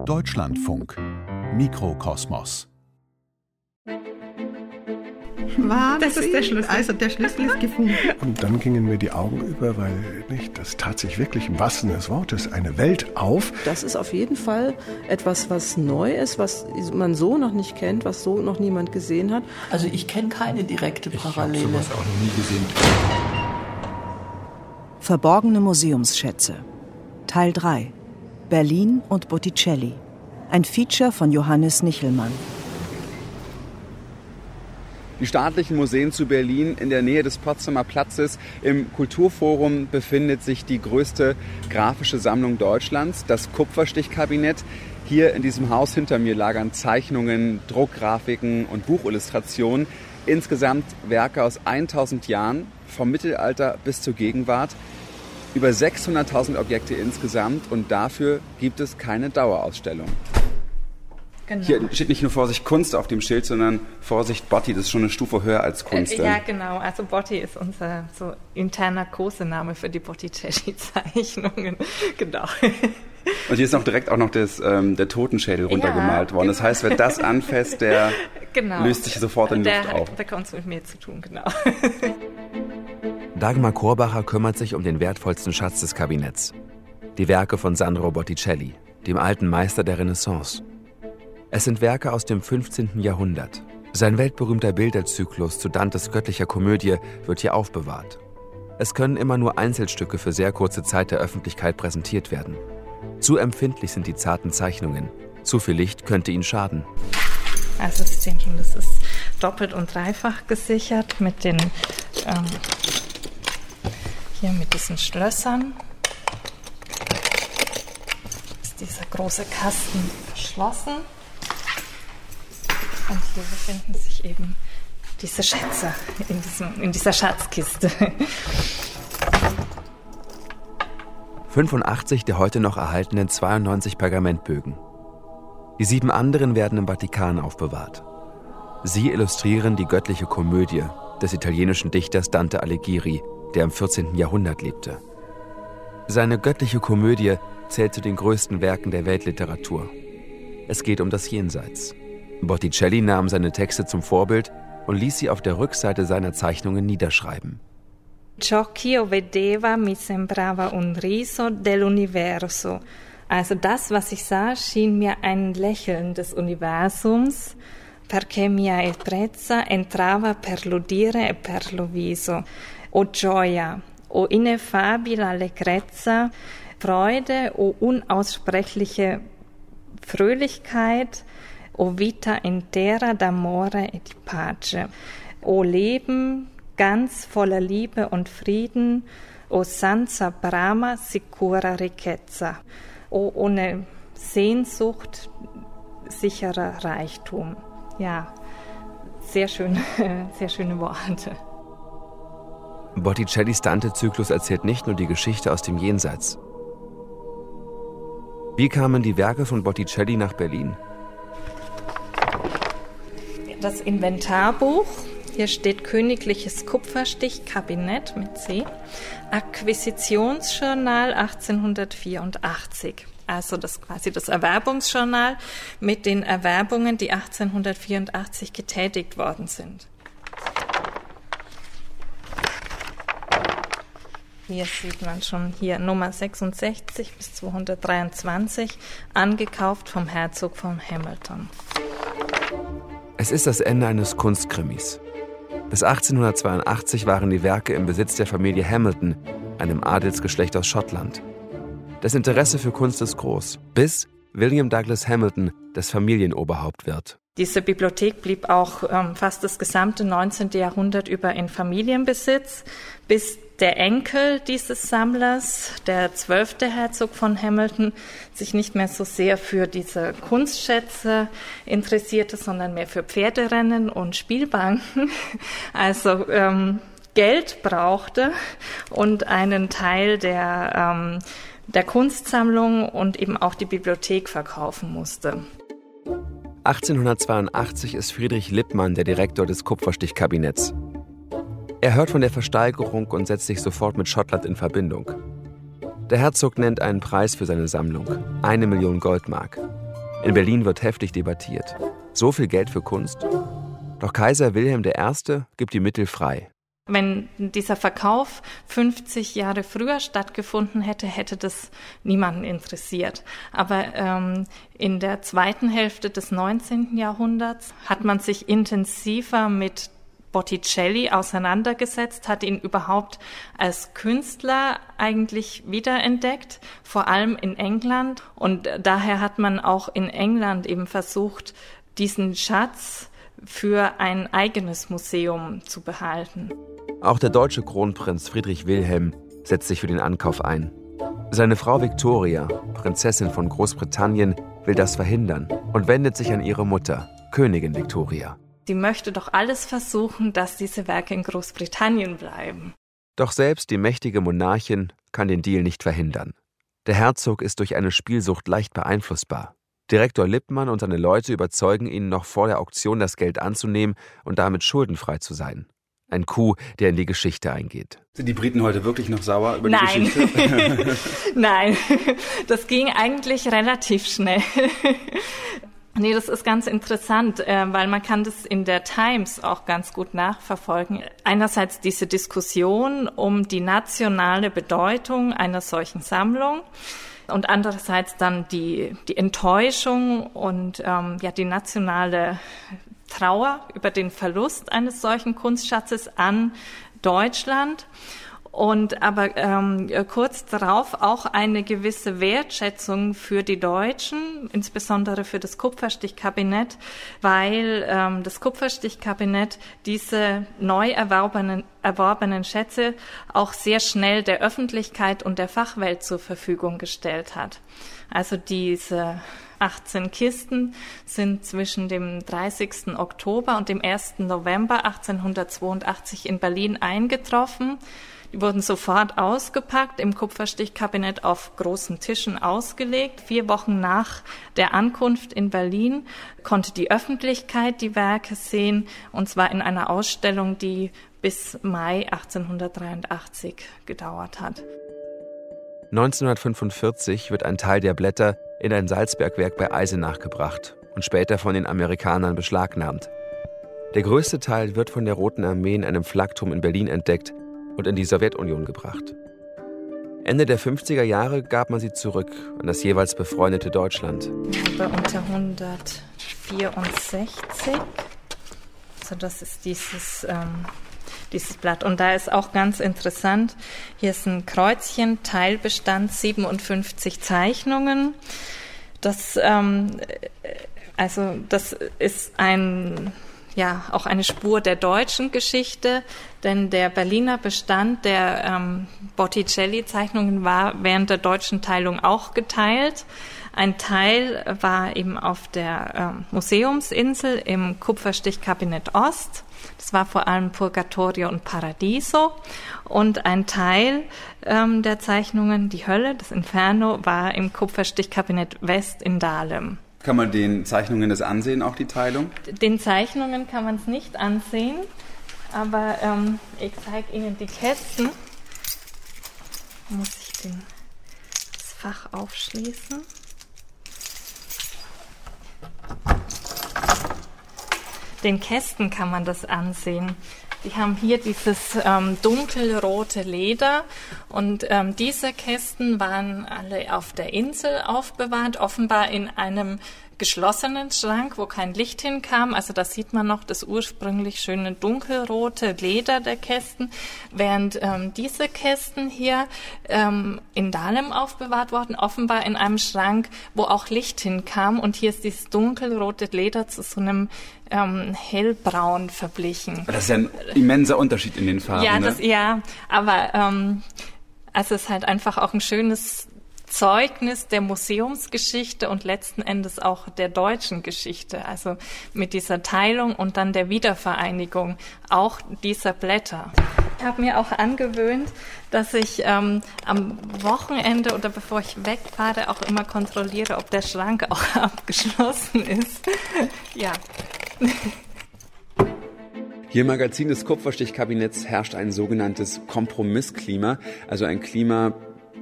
Deutschlandfunk Mikrokosmos Wahnsinn. Das ist der Schlüssel. Also der Schlüssel ist gefunden. Und dann gingen mir die Augen über, weil nicht, das tat sich wirklich im wahrsten des Wortes eine Welt auf. Das ist auf jeden Fall etwas, was neu ist, was man so noch nicht kennt, was so noch niemand gesehen hat. Also ich kenne keine direkte Parallele. Ich habe sowas auch noch nie gesehen. Verborgene Museumsschätze. Teil 3. Berlin und Botticelli. Ein Feature von Johannes Nichelmann. Die staatlichen Museen zu Berlin in der Nähe des Potsdamer Platzes im Kulturforum befindet sich die größte grafische Sammlung Deutschlands, das Kupferstichkabinett. Hier in diesem Haus hinter mir lagern Zeichnungen, Druckgrafiken und Buchillustrationen. Insgesamt Werke aus 1000 Jahren, vom Mittelalter bis zur Gegenwart. Über 600.000 Objekte insgesamt und dafür gibt es keine Dauerausstellung. Genau. Hier steht nicht nur Vorsicht Kunst auf dem Schild, sondern Vorsicht Botti, das ist schon eine Stufe höher als Kunst. Äh, ja, genau. Also Botti ist unser so interner Kosename für die Botticelli-Zeichnungen. genau. Und hier ist noch direkt auch noch das, ähm, der Totenschädel runtergemalt ja, worden. Genau. Das heißt, wer das anfasst, der genau. löst sich sofort in der Luft auf. Der hat bekommt mit mir zu tun, genau. Dagmar Korbacher kümmert sich um den wertvollsten Schatz des Kabinetts. Die Werke von Sandro Botticelli, dem alten Meister der Renaissance. Es sind Werke aus dem 15. Jahrhundert. Sein weltberühmter Bilderzyklus zu Dantes göttlicher Komödie wird hier aufbewahrt. Es können immer nur Einzelstücke für sehr kurze Zeit der Öffentlichkeit präsentiert werden. Zu empfindlich sind die zarten Zeichnungen. Zu viel Licht könnte ihnen schaden. Also das ist doppelt und dreifach gesichert mit den ähm, hier mit diesen Schlössern. Ist dieser große Kasten verschlossen. Und hier befinden sich eben diese Schätze in, diesem, in dieser Schatzkiste. 85 der heute noch erhaltenen 92 Pergamentbögen. Die sieben anderen werden im Vatikan aufbewahrt. Sie illustrieren die göttliche Komödie des italienischen Dichters Dante Alighieri, der im 14. Jahrhundert lebte. Seine göttliche Komödie zählt zu den größten Werken der Weltliteratur. Es geht um das Jenseits. Botticelli nahm seine Texte zum Vorbild und ließ sie auf der Rückseite seiner Zeichnungen niederschreiben. Ciò ch'io vedeva mi sembrava un riso dell'universo. Also das, was ich sah, schien mir ein Lächeln des Universums, perché mia ebbrezza entrava per l'udire e per lo viso. O gioia, o ineffabile allegrezza, Freude, o unaussprechliche Fröhlichkeit, O vita intera d'amore e di pace. O Leben ganz voller Liebe und Frieden. O senza brama sicura ricchezza. O ohne Sehnsucht sicherer Reichtum. Ja, sehr schön, sehr schöne Worte. Botticellis Dante-Zyklus erzählt nicht nur die Geschichte aus dem Jenseits. Wie kamen die Werke von Botticelli nach Berlin? das Inventarbuch. Hier steht Königliches Kupferstichkabinett mit C. Akquisitionsjournal 1884. Also das quasi das Erwerbungsjournal mit den Erwerbungen, die 1884 getätigt worden sind. Hier sieht man schon hier Nummer 66 bis 223, angekauft vom Herzog von Hamilton. Es ist das Ende eines Kunstkrimis. Bis 1882 waren die Werke im Besitz der Familie Hamilton, einem Adelsgeschlecht aus Schottland. Das Interesse für Kunst ist groß, bis William Douglas Hamilton das Familienoberhaupt wird. Diese Bibliothek blieb auch ähm, fast das gesamte 19. Jahrhundert über in Familienbesitz, bis der Enkel dieses Sammlers, der zwölfte Herzog von Hamilton, sich nicht mehr so sehr für diese Kunstschätze interessierte, sondern mehr für Pferderennen und Spielbanken. Also ähm, Geld brauchte und einen Teil der, ähm, der Kunstsammlung und eben auch die Bibliothek verkaufen musste. 1882 ist Friedrich Lippmann der Direktor des Kupferstichkabinetts. Er hört von der Versteigerung und setzt sich sofort mit Schottland in Verbindung. Der Herzog nennt einen Preis für seine Sammlung, eine Million Goldmark. In Berlin wird heftig debattiert. So viel Geld für Kunst? Doch Kaiser Wilhelm I. gibt die Mittel frei. Wenn dieser Verkauf 50 Jahre früher stattgefunden hätte, hätte das niemanden interessiert. Aber ähm, in der zweiten Hälfte des 19. Jahrhunderts hat man sich intensiver mit Botticelli auseinandergesetzt, hat ihn überhaupt als Künstler eigentlich wiederentdeckt, vor allem in England. Und daher hat man auch in England eben versucht, diesen Schatz für ein eigenes Museum zu behalten. Auch der deutsche Kronprinz Friedrich Wilhelm setzt sich für den Ankauf ein. Seine Frau Victoria, Prinzessin von Großbritannien, will das verhindern und wendet sich an ihre Mutter, Königin Victoria. Sie möchte doch alles versuchen, dass diese Werke in Großbritannien bleiben. Doch selbst die mächtige Monarchin kann den Deal nicht verhindern. Der Herzog ist durch eine Spielsucht leicht beeinflussbar. Direktor Lippmann und seine Leute überzeugen ihn, noch vor der Auktion das Geld anzunehmen und damit schuldenfrei zu sein. Ein Coup, der in die Geschichte eingeht. Sind die Briten heute wirklich noch sauer über Nein. die Geschichte? Nein, das ging eigentlich relativ schnell. Nee, das ist ganz interessant, äh, weil man kann das in der Times auch ganz gut nachverfolgen. Einerseits diese Diskussion um die nationale Bedeutung einer solchen Sammlung und andererseits dann die, die Enttäuschung und ähm, ja die nationale Trauer über den Verlust eines solchen Kunstschatzes an Deutschland und aber ähm, kurz darauf auch eine gewisse Wertschätzung für die Deutschen, insbesondere für das Kupferstichkabinett, weil ähm, das Kupferstichkabinett diese neu erworbenen, erworbenen Schätze auch sehr schnell der Öffentlichkeit und der Fachwelt zur Verfügung gestellt hat. Also diese 18 Kisten sind zwischen dem 30. Oktober und dem 1. November 1882 in Berlin eingetroffen. Die wurden sofort ausgepackt, im Kupferstichkabinett auf großen Tischen ausgelegt. Vier Wochen nach der Ankunft in Berlin konnte die Öffentlichkeit die Werke sehen, und zwar in einer Ausstellung, die bis Mai 1883 gedauert hat. 1945 wird ein Teil der Blätter in ein Salzbergwerk bei Eisenach gebracht und später von den Amerikanern beschlagnahmt. Der größte Teil wird von der Roten Armee in einem Flakturm in Berlin entdeckt und in die Sowjetunion gebracht. Ende der 50er Jahre gab man sie zurück an das jeweils befreundete Deutschland. Bei unter 164. Also das ist dieses, ähm, dieses Blatt. Und da ist auch ganz interessant, hier ist ein Kreuzchen, Teilbestand 57 Zeichnungen. Das, ähm, also das ist ein ja auch eine Spur der deutschen Geschichte, denn der Berliner Bestand der ähm, Botticelli-Zeichnungen war während der deutschen Teilung auch geteilt. Ein Teil war eben auf der ähm, Museumsinsel im Kupferstichkabinett Ost. Das war vor allem Purgatorio und Paradiso. Und ein Teil ähm, der Zeichnungen, die Hölle, das Inferno, war im Kupferstichkabinett West in Dahlem. Kann man den Zeichnungen das ansehen, auch die Teilung? Den Zeichnungen kann man es nicht ansehen, aber ähm, ich zeige Ihnen die Kästen. Muss ich den, das Fach aufschließen. Den Kästen kann man das ansehen. Die haben hier dieses ähm, dunkelrote Leder und ähm, diese Kästen waren alle auf der Insel aufbewahrt, offenbar in einem geschlossenen Schrank, wo kein Licht hinkam. Also da sieht man noch das ursprünglich schöne dunkelrote Leder der Kästen, während ähm, diese Kästen hier ähm, in Dahlem aufbewahrt wurden, offenbar in einem Schrank, wo auch Licht hinkam. Und hier ist dieses dunkelrote Leder zu so einem ähm, hellbraun verblichen. Das ist ja ein immenser Unterschied in den Farben. Ja, ne? das, ja, aber ähm, also es ist halt einfach auch ein schönes Zeugnis der Museumsgeschichte und letzten Endes auch der deutschen Geschichte. Also mit dieser Teilung und dann der Wiedervereinigung auch dieser Blätter. Ich habe mir auch angewöhnt, dass ich ähm, am Wochenende oder bevor ich wegfahre auch immer kontrolliere, ob der Schrank auch abgeschlossen ist. ja. Hier im Magazin des Kupferstichkabinetts herrscht ein sogenanntes Kompromissklima, also ein Klima,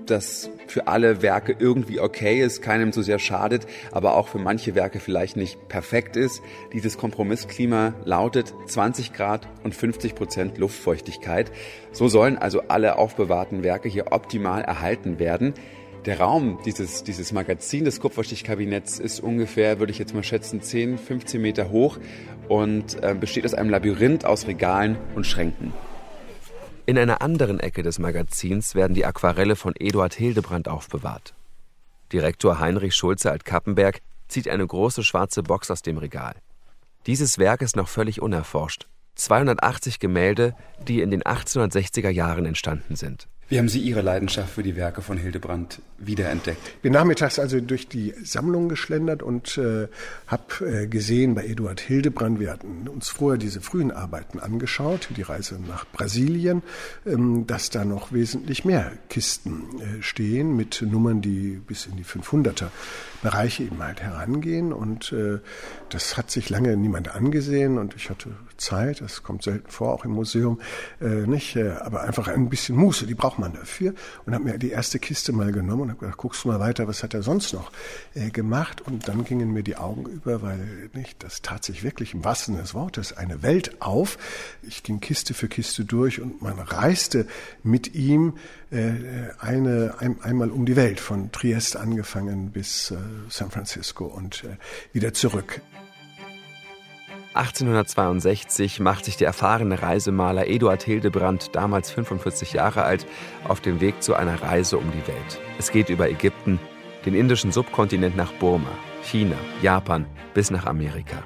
das für alle Werke irgendwie okay ist, keinem so sehr schadet, aber auch für manche Werke vielleicht nicht perfekt ist. Dieses Kompromissklima lautet 20 Grad und 50 Prozent Luftfeuchtigkeit. So sollen also alle aufbewahrten Werke hier optimal erhalten werden. Der Raum dieses, dieses Magazin des Kupferstichkabinetts ist ungefähr, würde ich jetzt mal schätzen, 10, 15 Meter hoch und äh, besteht aus einem Labyrinth aus Regalen und Schränken. In einer anderen Ecke des Magazins werden die Aquarelle von Eduard Hildebrand aufbewahrt. Direktor Heinrich Schulze Alt-Kappenberg zieht eine große schwarze Box aus dem Regal. Dieses Werk ist noch völlig unerforscht. 280 Gemälde, die in den 1860er Jahren entstanden sind. Wie haben Sie Ihre Leidenschaft für die Werke von Hildebrand wiederentdeckt? Bin nachmittags also durch die Sammlung geschlendert und äh, habe äh, gesehen bei Eduard Hildebrand, wir hatten uns vorher diese frühen Arbeiten angeschaut, die Reise nach Brasilien, ähm, dass da noch wesentlich mehr Kisten äh, stehen mit Nummern, die bis in die 500er Bereiche eben halt herangehen und äh, das hat sich lange niemand angesehen und ich hatte Zeit, das kommt selten vor, auch im Museum, äh, nicht, äh, aber einfach ein bisschen Muße, die braucht man dafür und habe mir die erste Kiste mal genommen und habe gedacht, guckst du mal weiter, was hat er sonst noch äh, gemacht und dann gingen mir die Augen über, weil nicht, das tat sich wirklich im wahrsten des Wortes eine Welt auf. Ich ging Kiste für Kiste durch und man reiste mit ihm äh, eine, ein, einmal um die Welt, von Triest angefangen bis äh, San Francisco und äh, wieder zurück. 1862 macht sich der erfahrene Reisemaler Eduard Hildebrand, damals 45 Jahre alt, auf den Weg zu einer Reise um die Welt. Es geht über Ägypten, den indischen Subkontinent nach Burma, China, Japan bis nach Amerika.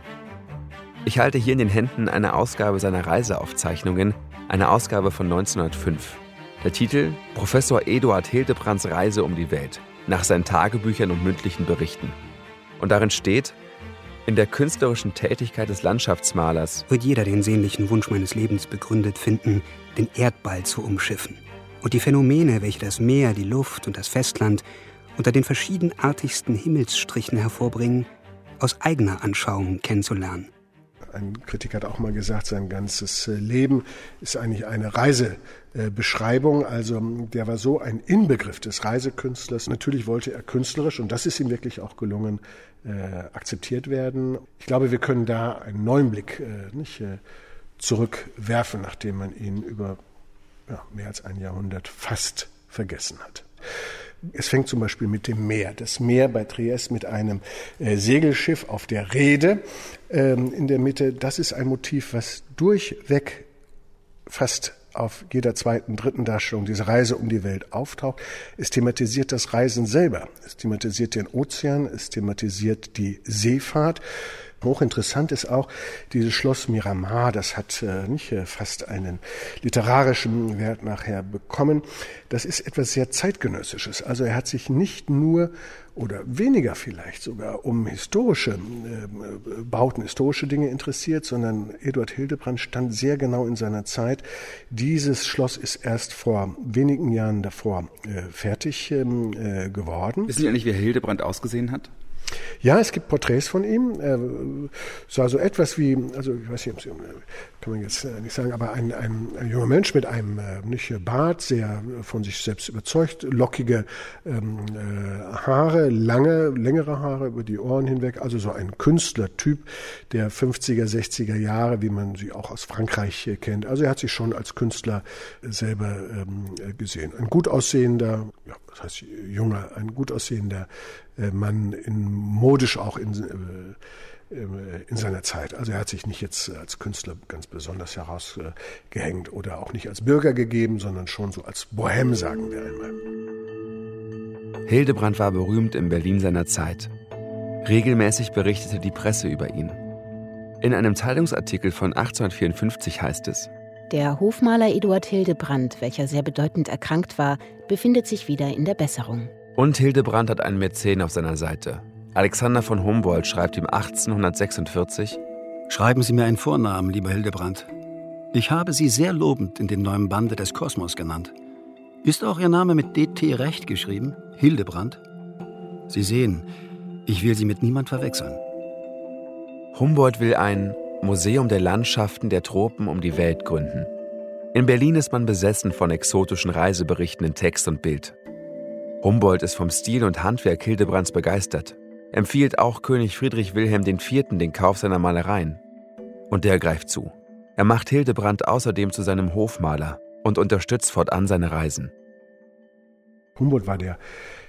Ich halte hier in den Händen eine Ausgabe seiner Reiseaufzeichnungen, eine Ausgabe von 1905. Der Titel Professor Eduard Hildebrands Reise um die Welt, nach seinen Tagebüchern und mündlichen Berichten. Und darin steht, in der künstlerischen Tätigkeit des Landschaftsmalers wird jeder den sehnlichen Wunsch meines Lebens begründet finden, den Erdball zu umschiffen und die Phänomene, welche das Meer, die Luft und das Festland unter den verschiedenartigsten Himmelsstrichen hervorbringen, aus eigener Anschauung kennenzulernen. Ein Kritiker hat auch mal gesagt, sein ganzes äh, Leben ist eigentlich eine Reisebeschreibung. Also der war so ein Inbegriff des Reisekünstlers. Natürlich wollte er künstlerisch, und das ist ihm wirklich auch gelungen, äh, akzeptiert werden. Ich glaube, wir können da einen neuen Blick äh, nicht, äh, zurückwerfen, nachdem man ihn über ja, mehr als ein Jahrhundert fast vergessen hat. Es fängt zum Beispiel mit dem Meer. Das Meer bei Triest mit einem äh, Segelschiff auf der Rede ähm, in der Mitte. Das ist ein Motiv, was durchweg fast auf jeder zweiten, dritten Darstellung diese Reise um die Welt auftaucht. Es thematisiert das Reisen selber. Es thematisiert den Ozean, es thematisiert die Seefahrt. Hochinteressant ist auch dieses Schloss Miramar, das hat äh, nicht äh, fast einen literarischen Wert nachher bekommen. Das ist etwas sehr zeitgenössisches. Also er hat sich nicht nur oder weniger vielleicht sogar um historische äh, Bauten, historische Dinge interessiert, sondern Eduard Hildebrand stand sehr genau in seiner Zeit. Dieses Schloss ist erst vor wenigen Jahren davor äh, fertig ähm, äh, geworden. Wissen Sie eigentlich, wie Hildebrand ausgesehen hat? Ja, es gibt Porträts von ihm. Er sah so etwas wie, also ich weiß nicht, kann man jetzt äh, nicht sagen, aber ein, ein, ein junger Mensch mit einem äh, nicht Bart, sehr von sich selbst überzeugt, lockige ähm, äh, Haare, lange, längere Haare über die Ohren hinweg, also so ein Künstlertyp der 50er, 60er Jahre, wie man sie auch aus Frankreich äh, kennt. Also er hat sich schon als Künstler selber ähm, gesehen. Ein gut aussehender, ja, das heißt junger, ein gut aussehender äh, Mann in modisch auch in, äh, äh, in seiner Zeit. Also er hat sich nicht jetzt als Künstler ganz besonders herausgehängt oder auch nicht als Bürger gegeben, sondern schon so als Bohem, sagen wir einmal. Hildebrand war berühmt in Berlin seiner Zeit. Regelmäßig berichtete die Presse über ihn. In einem Zeitungsartikel von 1854 heißt es, der Hofmaler Eduard Hildebrand, welcher sehr bedeutend erkrankt war, befindet sich wieder in der Besserung. Und Hildebrand hat einen Mäzen auf seiner Seite. Alexander von Humboldt schreibt ihm 1846: Schreiben Sie mir einen Vornamen, lieber Hildebrand. Ich habe Sie sehr lobend in dem neuen Bande des Kosmos genannt. Ist auch Ihr Name mit DT recht geschrieben? Hildebrand? Sie sehen, ich will Sie mit niemand verwechseln. Humboldt will ein Museum der Landschaften der Tropen um die Welt gründen. In Berlin ist man besessen von exotischen Reiseberichten in Text und Bild. Humboldt ist vom Stil und Handwerk Hildebrands begeistert, empfiehlt auch König Friedrich Wilhelm IV. den Kauf seiner Malereien. Und der greift zu. Er macht Hildebrand außerdem zu seinem Hofmaler und unterstützt fortan seine Reisen. Humboldt war der,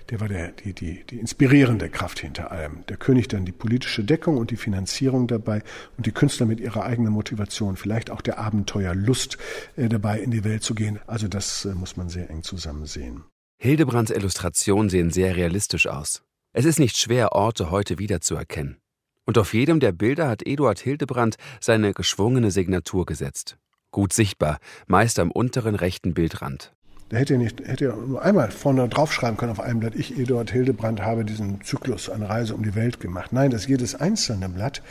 der war der, die, die, die inspirierende Kraft hinter allem. Der König dann die politische Deckung und die Finanzierung dabei und die Künstler mit ihrer eigenen Motivation, vielleicht auch der Abenteuerlust äh, dabei in die Welt zu gehen. Also das äh, muss man sehr eng zusammen sehen. Hildebrands Illustrationen sehen sehr realistisch aus. Es ist nicht schwer, Orte heute wiederzuerkennen. Und auf jedem der Bilder hat Eduard Hildebrand seine geschwungene Signatur gesetzt. Gut sichtbar, meist am unteren rechten Bildrand. Da hätte nicht, hätte er nur einmal vorne draufschreiben können auf einem Blatt, ich, Eduard Hildebrand, habe diesen Zyklus, eine Reise um die Welt gemacht. Nein, das jedes einzelne Blatt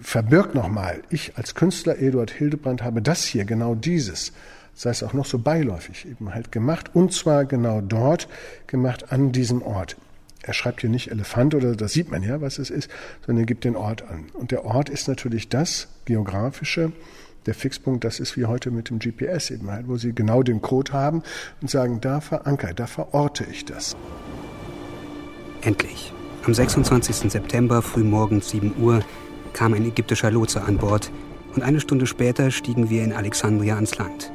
verbirgt nochmal, ich als Künstler Eduard Hildebrand habe das hier, genau dieses, sei es auch noch so beiläufig eben halt gemacht und zwar genau dort gemacht an diesem Ort. Er schreibt hier nicht Elefant oder das sieht man ja, was es ist, sondern er gibt den Ort an. Und der Ort ist natürlich das geografische, der Fixpunkt, das ist wie heute mit dem GPS eben halt, wo Sie genau den Code haben und sagen, da verankere, da verorte ich das. Endlich. Am 26. September frühmorgens 7 Uhr kam ein ägyptischer Lotse an Bord und eine Stunde später stiegen wir in Alexandria ans Land.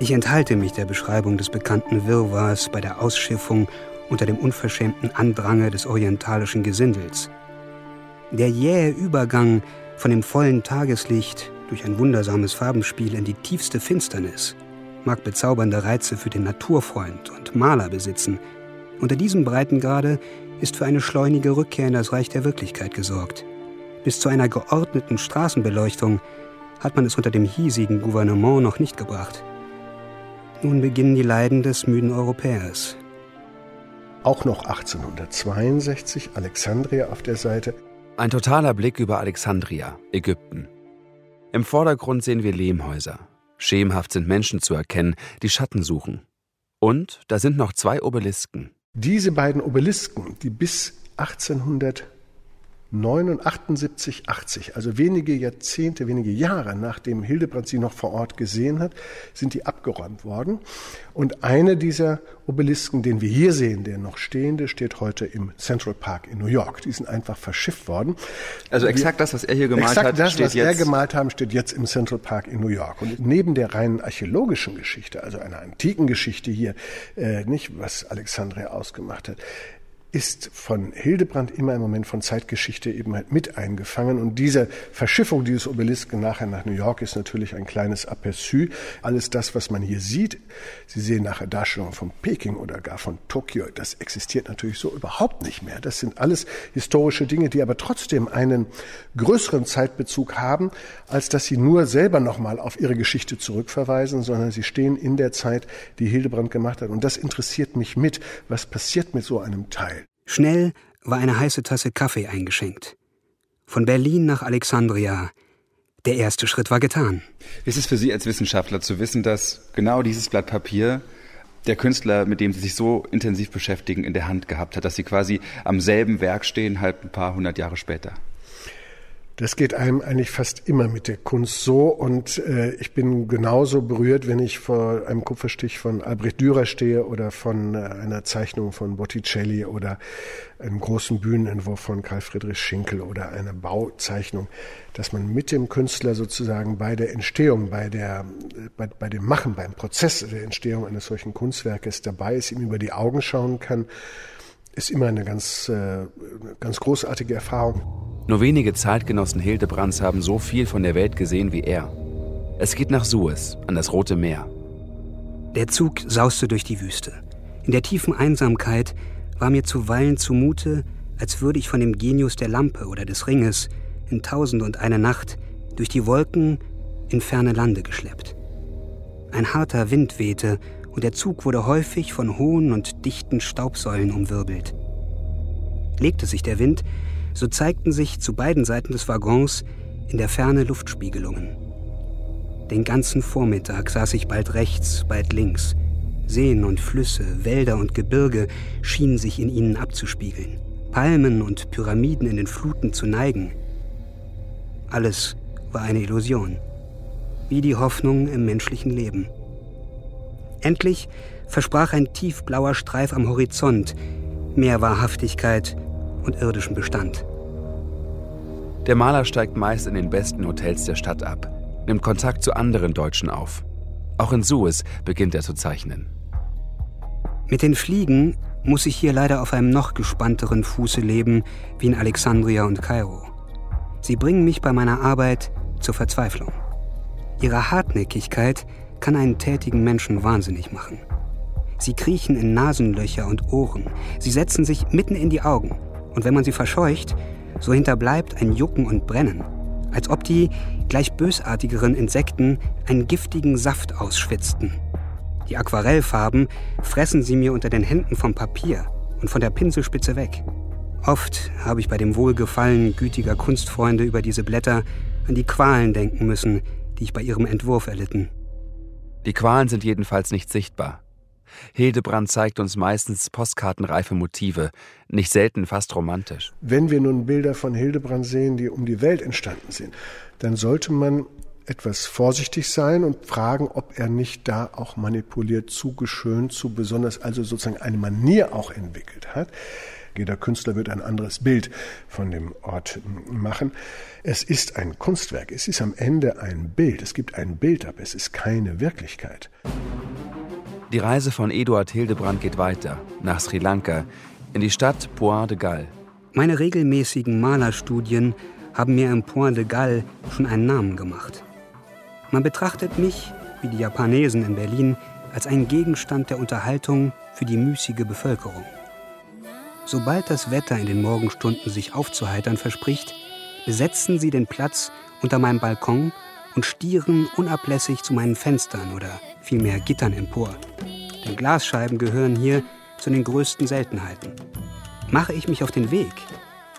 Ich enthalte mich der Beschreibung des bekannten Wirrwarrs bei der Ausschiffung unter dem unverschämten Andrange des orientalischen Gesindels. Der jähe Übergang von dem vollen Tageslicht durch ein wundersames Farbenspiel in die tiefste Finsternis, mag bezaubernde Reize für den Naturfreund und Maler besitzen. Unter diesem Breitengrade ist für eine schleunige Rückkehr in das Reich der Wirklichkeit gesorgt. Bis zu einer geordneten Straßenbeleuchtung hat man es unter dem hiesigen Gouvernement noch nicht gebracht. Nun beginnen die Leiden des müden Europäers. Auch noch 1862 Alexandria auf der Seite. Ein totaler Blick über Alexandria, Ägypten. Im Vordergrund sehen wir Lehmhäuser. Schemenhaft sind Menschen zu erkennen, die Schatten suchen. Und da sind noch zwei Obelisken. Diese beiden Obelisken, die bis 1800 79, 80, also wenige Jahrzehnte, wenige Jahre nachdem Hildebrand sie noch vor Ort gesehen hat, sind die abgeräumt worden. Und eine dieser Obelisken, den wir hier sehen, der noch stehende, steht heute im Central Park in New York. Die sind einfach verschifft worden. Also exakt das, was er hier gemalt exakt hat, das, steht was jetzt. er gemalt haben, steht jetzt im Central Park in New York. Und neben der reinen archäologischen Geschichte, also einer antiken Geschichte hier, äh, nicht was Alexandria ausgemacht hat, ist von Hildebrand immer im Moment von Zeitgeschichte eben halt mit eingefangen. Und diese Verschiffung dieses Obelisken nachher nach New York ist natürlich ein kleines Aperçu. Alles das, was man hier sieht, Sie sehen nachher Darstellungen von Peking oder gar von Tokio, das existiert natürlich so überhaupt nicht mehr. Das sind alles historische Dinge, die aber trotzdem einen größeren Zeitbezug haben, als dass sie nur selber nochmal auf ihre Geschichte zurückverweisen, sondern sie stehen in der Zeit, die Hildebrand gemacht hat. Und das interessiert mich mit. Was passiert mit so einem Teil? Schnell war eine heiße Tasse Kaffee eingeschenkt. Von Berlin nach Alexandria. Der erste Schritt war getan. Ist es für Sie als Wissenschaftler zu wissen, dass genau dieses Blatt Papier der Künstler, mit dem Sie sich so intensiv beschäftigen, in der Hand gehabt hat, dass Sie quasi am selben Werk stehen, halt ein paar hundert Jahre später? Das geht einem eigentlich fast immer mit der Kunst so und äh, ich bin genauso berührt, wenn ich vor einem Kupferstich von Albrecht Dürer stehe oder von äh, einer Zeichnung von Botticelli oder einem großen Bühnenentwurf von Karl Friedrich Schinkel oder einer Bauzeichnung, dass man mit dem Künstler sozusagen bei der Entstehung, bei der bei, bei dem Machen, beim Prozess der Entstehung eines solchen Kunstwerkes dabei ist, ihm über die Augen schauen kann, ist immer eine ganz äh, ganz großartige Erfahrung. Nur wenige Zeitgenossen Hildebrands haben so viel von der Welt gesehen wie er. Es geht nach Suez, an das Rote Meer. Der Zug sauste durch die Wüste. In der tiefen Einsamkeit war mir zuweilen zumute, als würde ich von dem Genius der Lampe oder des Ringes in Tausend und eine Nacht durch die Wolken in ferne Lande geschleppt. Ein harter Wind wehte und der Zug wurde häufig von hohen und dichten Staubsäulen umwirbelt. Legte sich der Wind, so zeigten sich zu beiden Seiten des Waggons in der Ferne Luftspiegelungen. Den ganzen Vormittag saß ich bald rechts, bald links. Seen und Flüsse, Wälder und Gebirge schienen sich in ihnen abzuspiegeln, Palmen und Pyramiden in den Fluten zu neigen. Alles war eine Illusion, wie die Hoffnung im menschlichen Leben. Endlich versprach ein tiefblauer Streif am Horizont mehr Wahrhaftigkeit und irdischen Bestand. Der Maler steigt meist in den besten Hotels der Stadt ab, nimmt Kontakt zu anderen Deutschen auf. Auch in Suez beginnt er zu zeichnen. Mit den Fliegen muss ich hier leider auf einem noch gespannteren Fuße leben wie in Alexandria und Kairo. Sie bringen mich bei meiner Arbeit zur Verzweiflung. Ihre Hartnäckigkeit kann einen tätigen Menschen wahnsinnig machen. Sie kriechen in Nasenlöcher und Ohren, sie setzen sich mitten in die Augen, und wenn man sie verscheucht, so hinterbleibt ein Jucken und Brennen, als ob die gleich bösartigeren Insekten einen giftigen Saft ausschwitzten. Die Aquarellfarben fressen sie mir unter den Händen vom Papier und von der Pinselspitze weg. Oft habe ich bei dem Wohlgefallen gütiger Kunstfreunde über diese Blätter an die Qualen denken müssen, die ich bei ihrem Entwurf erlitten. Die Qualen sind jedenfalls nicht sichtbar. Hildebrand zeigt uns meistens postkartenreife Motive, nicht selten fast romantisch. Wenn wir nun Bilder von Hildebrand sehen, die um die Welt entstanden sind, dann sollte man etwas vorsichtig sein und fragen, ob er nicht da auch manipuliert, zu geschönt, zu besonders, also sozusagen eine Manier auch entwickelt hat. Jeder Künstler wird ein anderes Bild von dem Ort machen. Es ist ein Kunstwerk, es ist am Ende ein Bild, es gibt ein Bild ab, es ist keine Wirklichkeit. Die Reise von Eduard Hildebrand geht weiter, nach Sri Lanka, in die Stadt Point de Galle. Meine regelmäßigen Malerstudien haben mir im Point de Galle schon einen Namen gemacht. Man betrachtet mich, wie die Japanesen in Berlin, als einen Gegenstand der Unterhaltung für die müßige Bevölkerung. Sobald das Wetter in den Morgenstunden sich aufzuheitern verspricht, besetzen sie den Platz unter meinem Balkon und stieren unablässig zu meinen Fenstern oder vielmehr Gittern empor. Denn Glasscheiben gehören hier zu den größten Seltenheiten. Mache ich mich auf den Weg,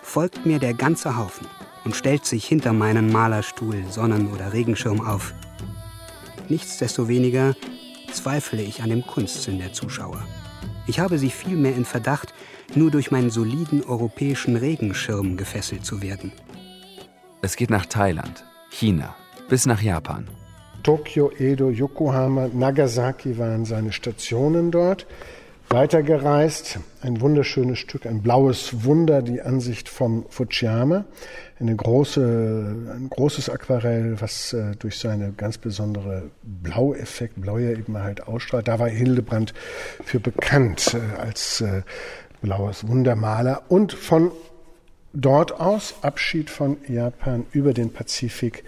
folgt mir der ganze Haufen und stellt sich hinter meinen Malerstuhl, Sonnen- oder Regenschirm auf. Nichtsdestoweniger zweifle ich an dem Kunstsinn der Zuschauer. Ich habe sie vielmehr in Verdacht, nur durch meinen soliden europäischen Regenschirm gefesselt zu werden. Es geht nach Thailand, China, bis nach Japan. Tokio, Edo, Yokohama, Nagasaki waren seine Stationen dort. Weitergereist, ein wunderschönes Stück, ein blaues Wunder, die Ansicht vom Fujiyama. Eine große, ein großes Aquarell, was äh, durch seine ganz besondere Blaueffekt, Blau ja eben halt ausstrahlt. Da war Hildebrand für bekannt äh, als äh, blaues Wundermaler. Und von dort aus Abschied von Japan über den Pazifik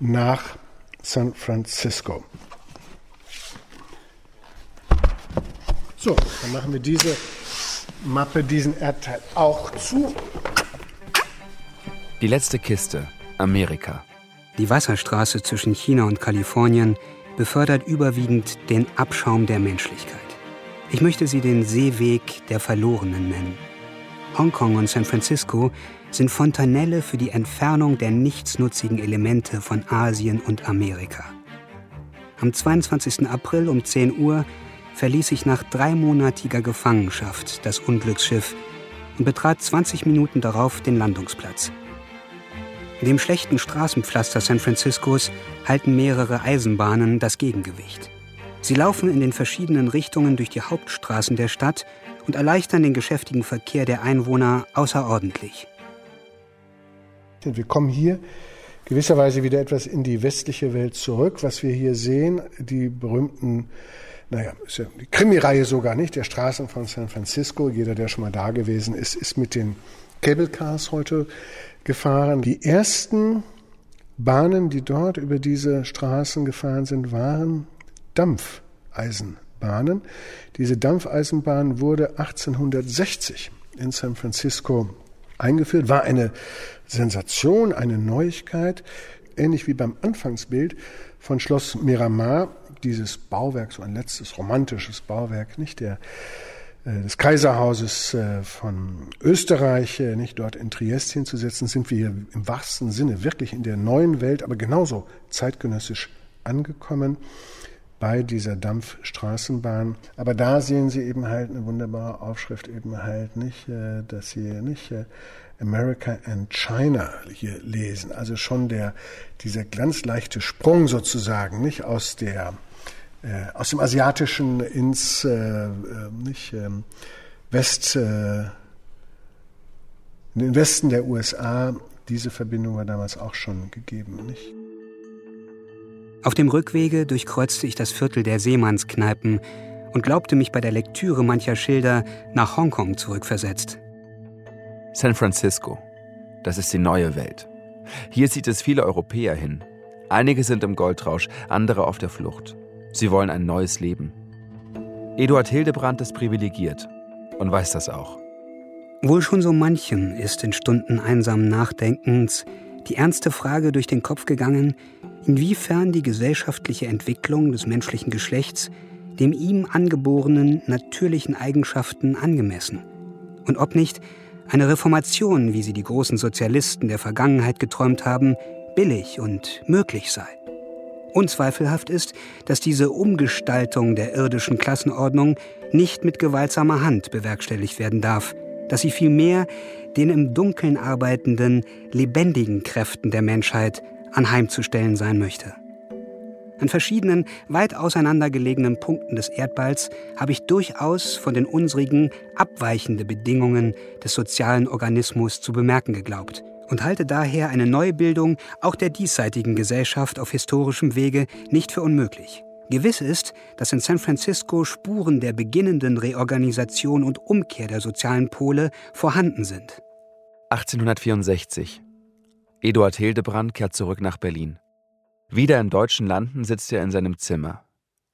nach San Francisco. So, dann machen wir diese Mappe, diesen Erdteil auch zu. Die letzte Kiste, Amerika. Die Wasserstraße zwischen China und Kalifornien befördert überwiegend den Abschaum der Menschlichkeit. Ich möchte sie den Seeweg der Verlorenen nennen. Hongkong und San Francisco sind Fontanelle für die Entfernung der nichtsnutzigen Elemente von Asien und Amerika. Am 22. April um 10 Uhr verließ ich nach dreimonatiger Gefangenschaft das Unglücksschiff und betrat 20 Minuten darauf den Landungsplatz. In dem schlechten Straßenpflaster San Franciscos halten mehrere Eisenbahnen das Gegengewicht. Sie laufen in den verschiedenen Richtungen durch die Hauptstraßen der Stadt und erleichtern den geschäftigen Verkehr der Einwohner außerordentlich. Wir kommen hier gewisserweise wieder etwas in die westliche Welt zurück. Was wir hier sehen, die berühmten, naja, ist ja die Krimireihe sogar nicht, der Straßen von San Francisco. Jeder, der schon mal da gewesen ist, ist mit den Cable Cars heute gefahren. Die ersten Bahnen, die dort über diese Straßen gefahren sind, waren Dampfeisenbahnen. Diese Dampfeisenbahn wurde 1860 in San Francisco eingeführt, war eine Sensation, eine Neuigkeit, ähnlich wie beim Anfangsbild von Schloss Miramar, dieses Bauwerk, so ein letztes romantisches Bauwerk, nicht der äh, des Kaiserhauses äh, von Österreich, äh, nicht dort in Triest hinzusetzen, sind wir hier im wahrsten Sinne wirklich in der neuen Welt, aber genauso zeitgenössisch angekommen bei dieser Dampfstraßenbahn. Aber da sehen Sie eben halt eine wunderbare Aufschrift eben halt nicht, dass Sie nicht America and China hier lesen. Also schon der, dieser ganz leichte Sprung sozusagen, nicht aus der äh, aus dem Asiatischen ins äh, äh, nicht, ähm, West, äh, in den Westen der USA. Diese Verbindung war damals auch schon gegeben. Nicht? Auf dem Rückwege durchkreuzte ich das Viertel der Seemannskneipen und glaubte mich bei der Lektüre mancher Schilder nach Hongkong zurückversetzt. San Francisco. Das ist die neue Welt. Hier zieht es viele Europäer hin. Einige sind im Goldrausch, andere auf der Flucht. Sie wollen ein neues Leben. Eduard Hildebrand ist privilegiert und weiß das auch. Wohl schon so manchem ist in Stunden einsamen Nachdenkens die ernste Frage durch den Kopf gegangen, inwiefern die gesellschaftliche Entwicklung des menschlichen Geschlechts dem ihm angeborenen natürlichen Eigenschaften angemessen und ob nicht eine Reformation, wie sie die großen Sozialisten der Vergangenheit geträumt haben, billig und möglich sei. Unzweifelhaft ist, dass diese Umgestaltung der irdischen Klassenordnung nicht mit gewaltsamer Hand bewerkstelligt werden darf, dass sie vielmehr den im Dunkeln arbeitenden, lebendigen Kräften der Menschheit anheimzustellen sein möchte. An verschiedenen, weit auseinandergelegenen Punkten des Erdballs habe ich durchaus von den unsrigen abweichende Bedingungen des sozialen Organismus zu bemerken geglaubt und halte daher eine Neubildung auch der diesseitigen Gesellschaft auf historischem Wege nicht für unmöglich. Gewiss ist, dass in San Francisco Spuren der beginnenden Reorganisation und Umkehr der sozialen Pole vorhanden sind. 1864. Eduard Hildebrand kehrt zurück nach Berlin. Wieder in deutschen Landen sitzt er in seinem Zimmer,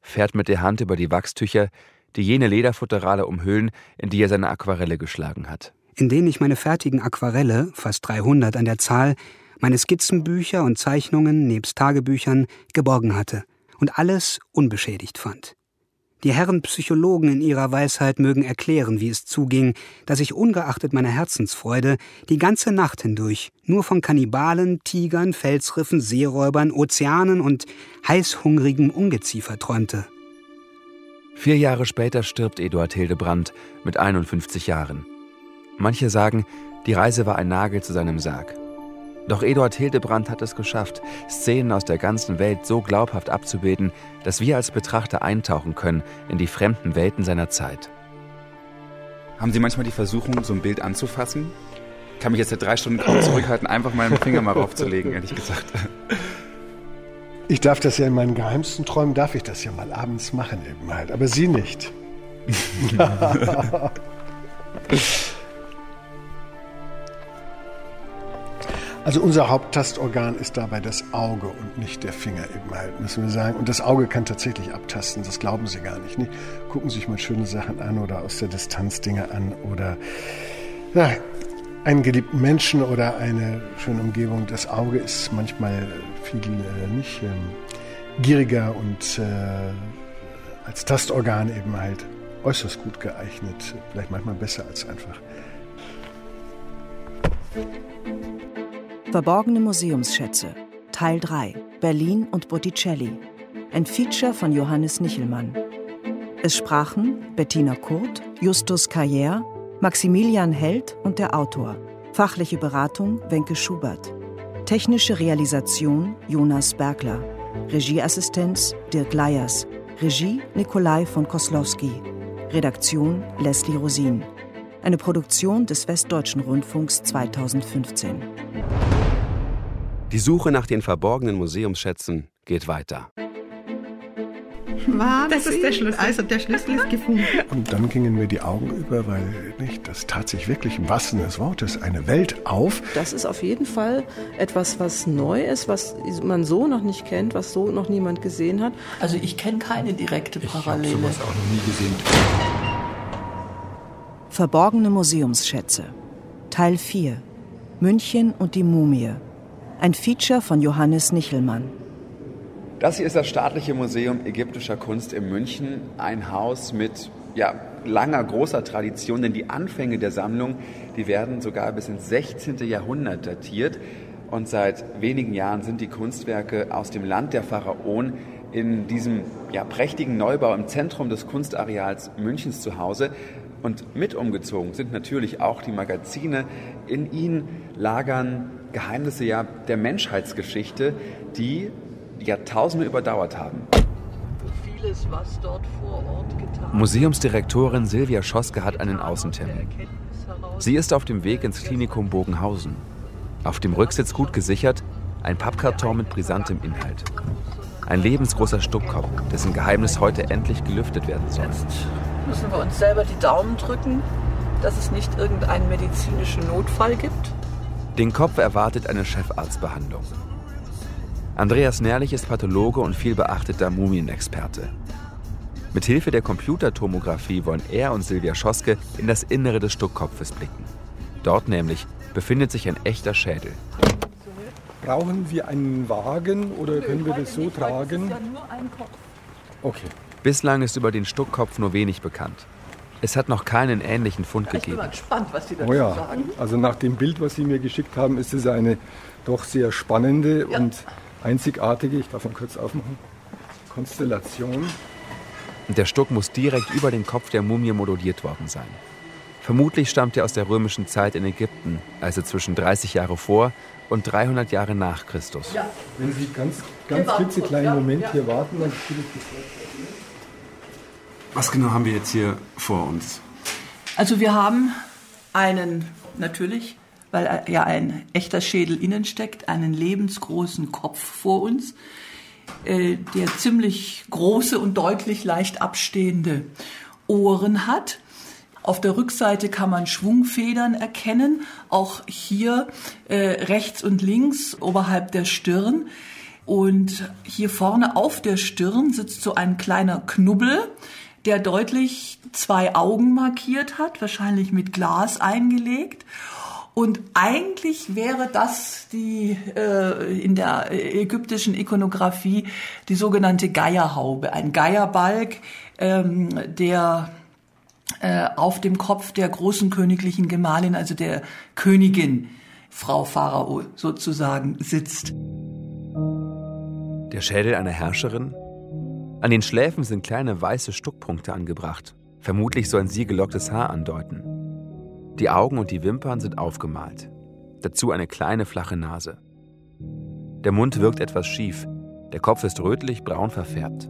fährt mit der Hand über die Wachstücher, die jene Lederfutterale umhüllen, in die er seine Aquarelle geschlagen hat. In denen ich meine fertigen Aquarelle, fast 300 an der Zahl, meine Skizzenbücher und Zeichnungen nebst Tagebüchern geborgen hatte und alles unbeschädigt fand. Die Herren Psychologen in ihrer Weisheit mögen erklären, wie es zuging, dass ich ungeachtet meiner Herzensfreude die ganze Nacht hindurch nur von Kannibalen, Tigern, Felsriffen, Seeräubern, Ozeanen und heißhungrigem Ungeziefer träumte. Vier Jahre später stirbt Eduard Hildebrand mit 51 Jahren. Manche sagen, die Reise war ein Nagel zu seinem Sarg. Doch Eduard Hildebrand hat es geschafft, Szenen aus der ganzen Welt so glaubhaft abzubilden, dass wir als Betrachter eintauchen können in die fremden Welten seiner Zeit. Haben Sie manchmal die Versuchung, so ein Bild anzufassen? Ich kann mich jetzt seit drei Stunden kaum zurückhalten, einfach meinen Finger mal raufzulegen, ehrlich gesagt. Ich darf das ja in meinen geheimsten Träumen, darf ich das ja mal abends machen eben halt, aber Sie nicht. Also unser Haupttastorgan ist dabei das Auge und nicht der Finger eben halt, müssen wir sagen. Und das Auge kann tatsächlich abtasten, das glauben Sie gar nicht. nicht? Gucken Sie sich mal schöne Sachen an oder aus der Distanz Dinge an oder ja, einen geliebten Menschen oder eine schöne Umgebung. Das Auge ist manchmal viel äh, nicht ähm, gieriger und äh, als Tastorgan eben halt äußerst gut geeignet. Vielleicht manchmal besser als einfach. Verborgene Museumsschätze. Teil 3 Berlin und Botticelli. Ein Feature von Johannes Nichelmann. Es sprachen Bettina Kurt, Justus Carrière, Maximilian Held und der Autor. Fachliche Beratung Wenke Schubert. Technische Realisation Jonas Bergler. Regieassistenz Dirk Leyers. Regie Nikolai von Koslowski. Redaktion Leslie Rosin. Eine Produktion des Westdeutschen Rundfunks 2015. Die Suche nach den verborgenen Museumsschätzen geht weiter. Wahnsinn. Das ist der Schlüssel. Also der Schlüssel ist gefunden. Und dann gingen mir die Augen über, weil nicht, das tat sich wirklich im wahrsten des Wortes eine Welt auf. Das ist auf jeden Fall etwas, was neu ist, was man so noch nicht kennt, was so noch niemand gesehen hat. Also ich kenne keine direkte Parallele. Ich habe sowas auch noch nie gesehen. Verborgene Museumsschätze Teil 4 München und die Mumie ein Feature von Johannes Nichelmann. Das hier ist das Staatliche Museum ägyptischer Kunst in München. Ein Haus mit ja, langer, großer Tradition, denn die Anfänge der Sammlung, die werden sogar bis ins 16. Jahrhundert datiert. Und seit wenigen Jahren sind die Kunstwerke aus dem Land der Pharaonen in diesem ja, prächtigen Neubau im Zentrum des Kunstareals Münchens zu Hause. Und mit umgezogen sind natürlich auch die Magazine. In ihnen lagern Geheimnisse ja der Menschheitsgeschichte, die Jahrtausende überdauert haben. vieles, was dort vor Ort getan Museumsdirektorin Silvia Schoske hat einen Außentermin. Sie ist auf dem Weg ins Klinikum Bogenhausen. Auf dem Rücksitz gut gesichert, ein Pappkarton mit brisantem Inhalt. Ein lebensgroßer Stuckkopf, dessen Geheimnis heute endlich gelüftet werden soll. Jetzt müssen wir uns selber die Daumen drücken, dass es nicht irgendeinen medizinischen Notfall gibt. Den Kopf erwartet eine Chefarztbehandlung. Andreas Nährlich ist Pathologe und vielbeachteter Mumienexperte. Mit Hilfe der Computertomographie wollen er und Silvia Schoske in das Innere des Stuckkopfes blicken. Dort nämlich befindet sich ein echter Schädel. Brauchen wir einen Wagen oder können wir das so tragen? Okay. Bislang ist über den Stuckkopf nur wenig bekannt. Es hat noch keinen ähnlichen Fund gegeben. Ich bin mal gespannt, was Sie dazu oh ja. sagen. Also nach dem Bild, was Sie mir geschickt haben, ist es eine doch sehr spannende ja. und einzigartige, ich darf mal kurz aufmachen, Konstellation. Der Stuck muss direkt über den Kopf der Mumie moduliert worden sein. Vermutlich stammt er aus der römischen Zeit in Ägypten, also zwischen 30 Jahre vor und 300 Jahre nach Christus. Ja. Wenn Sie ganz, ganz klitzekleinen ja, Moment ja. hier warten, dann spiele ich das Was genau haben wir jetzt hier vor uns? Also wir haben einen natürlich weil ja ein echter Schädel innen steckt, einen lebensgroßen Kopf vor uns, äh, der ziemlich große und deutlich leicht abstehende Ohren hat. Auf der Rückseite kann man Schwungfedern erkennen, auch hier äh, rechts und links oberhalb der Stirn. Und hier vorne auf der Stirn sitzt so ein kleiner Knubbel, der deutlich zwei Augen markiert hat, wahrscheinlich mit Glas eingelegt. Und eigentlich wäre das die äh, in der ägyptischen Ikonografie die sogenannte Geierhaube, ein Geierbalg, ähm, der äh, auf dem Kopf der großen königlichen Gemahlin, also der Königin, Frau Pharao sozusagen sitzt. Der Schädel einer Herrscherin? An den Schläfen sind kleine weiße Stuckpunkte angebracht. Vermutlich sollen sie gelocktes Haar andeuten. Die Augen und die Wimpern sind aufgemalt. Dazu eine kleine flache Nase. Der Mund wirkt etwas schief. Der Kopf ist rötlich-braun verfärbt.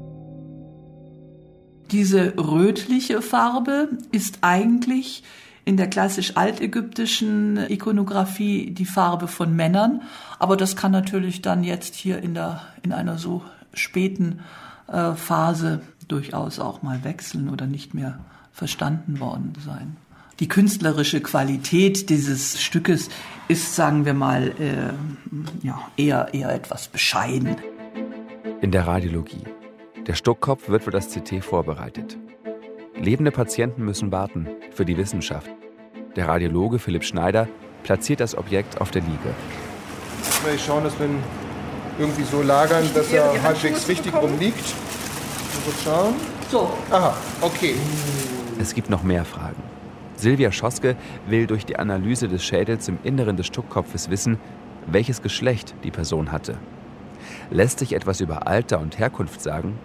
Diese rötliche Farbe ist eigentlich in der klassisch altägyptischen Ikonografie die Farbe von Männern, aber das kann natürlich dann jetzt hier in der in einer so späten äh, Phase durchaus auch mal wechseln oder nicht mehr verstanden worden sein die künstlerische Qualität dieses Stückes ist, sagen wir mal, äh, ja, eher, eher etwas bescheiden. In der Radiologie. Der Stuckkopf wird für das CT vorbereitet. Lebende Patienten müssen warten für die Wissenschaft. Der Radiologe Philipp Schneider platziert das Objekt auf der Liege. Ich schauen, dass wir ihn irgendwie so lagern, dass er halbwegs richtig rumliegt. So schauen. So. Aha, okay. Es gibt noch mehr Fragen. Silvia Schoske will durch die Analyse des Schädels im Inneren des Stuckkopfes wissen, welches Geschlecht die Person hatte. Lässt sich etwas über Alter und Herkunft sagen?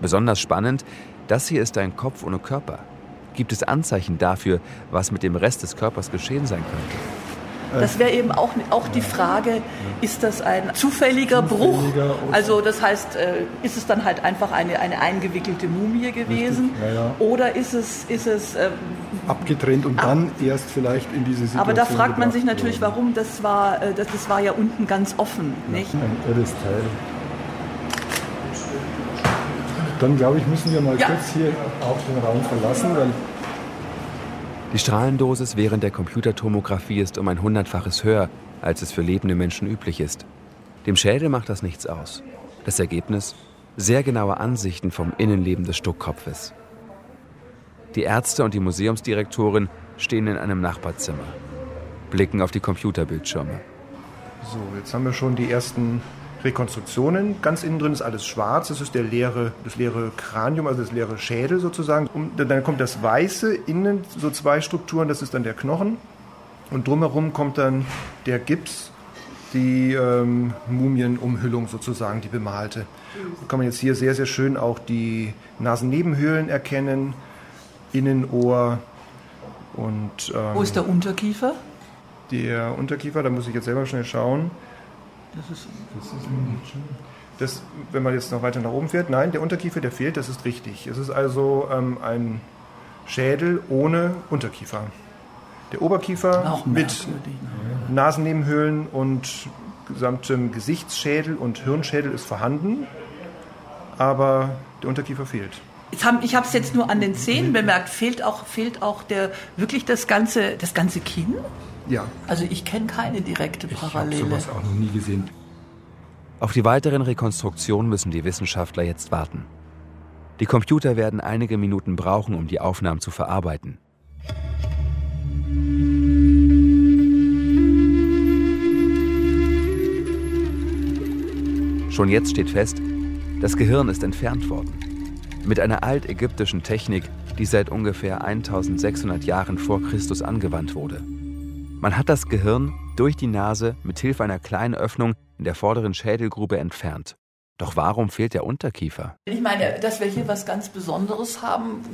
Besonders spannend, das hier ist ein Kopf ohne Körper. Gibt es Anzeichen dafür, was mit dem Rest des Körpers geschehen sein könnte? Das wäre eben auch, auch die Frage, ist das ein zufälliger, Bruch? Also das heißt, äh, ist es dann halt einfach eine, eine eingewickelte Mumie gewesen? Ja, ja. Oder ist es... Ist es äh, Abgetrennt und ab dann erst vielleicht in diese Situation Aber da fragt man sich natürlich, warum. Das war, äh, das, das war ja unten ganz offen. Ja, nicht? Ein irres Teil. Dann glaube ich, müssen wir mal kurz hier auch den Raum verlassen, weil die Strahlendosis während der Computertomographie ist um ein hundertfaches höher, als es für lebende Menschen üblich ist. Dem Schädel macht das nichts aus. Das Ergebnis? Sehr genaue Ansichten vom Innenleben des Stuckkopfes. Die Ärzte und die Museumsdirektorin stehen in einem Nachbarzimmer, blicken auf die Computerbildschirme. So, jetzt haben wir schon die ersten Rekonstruktionen. Ganz innen drin ist alles schwarz. Das ist der leere, das leere Kranium, also das leere Schädel sozusagen. Und dann kommt das Weiße innen, so zwei Strukturen, das ist dann der Knochen. Und drumherum kommt dann der Gips, die ähm, Mumienumhüllung sozusagen, die bemalte. Da kann man jetzt hier sehr, sehr schön auch die Nasennebenhöhlen erkennen, Innenohr und... Ähm, Wo ist der Unterkiefer? Der Unterkiefer, da muss ich jetzt selber schnell schauen. Das ist, das ist Das, wenn man jetzt noch weiter nach oben fährt, nein, der Unterkiefer, der fehlt, das ist richtig. Es ist also ähm, ein Schädel ohne Unterkiefer. Der Oberkiefer mit Nasennebenhöhlen und gesamtem Gesichtsschädel und Hirnschädel ist vorhanden, aber der Unterkiefer fehlt. Ich habe es jetzt nur an den Zähnen bemerkt. Fehlt auch, fehlt auch der, wirklich das ganze, das ganze Kinn? Ja. Also ich kenne keine direkte Parallele. Ich habe sowas auch noch nie gesehen. Auf die weiteren Rekonstruktionen müssen die Wissenschaftler jetzt warten. Die Computer werden einige Minuten brauchen, um die Aufnahmen zu verarbeiten. Schon jetzt steht fest, das Gehirn ist entfernt worden. Mit einer altägyptischen Technik, die seit ungefähr 1600 Jahren vor Christus angewandt wurde. Man hat das Gehirn durch die Nase mit Hilfe einer kleinen Öffnung in der vorderen Schädelgrube entfernt. Doch warum fehlt der Unterkiefer? Ich meine, dass wir hier was ganz Besonderes haben,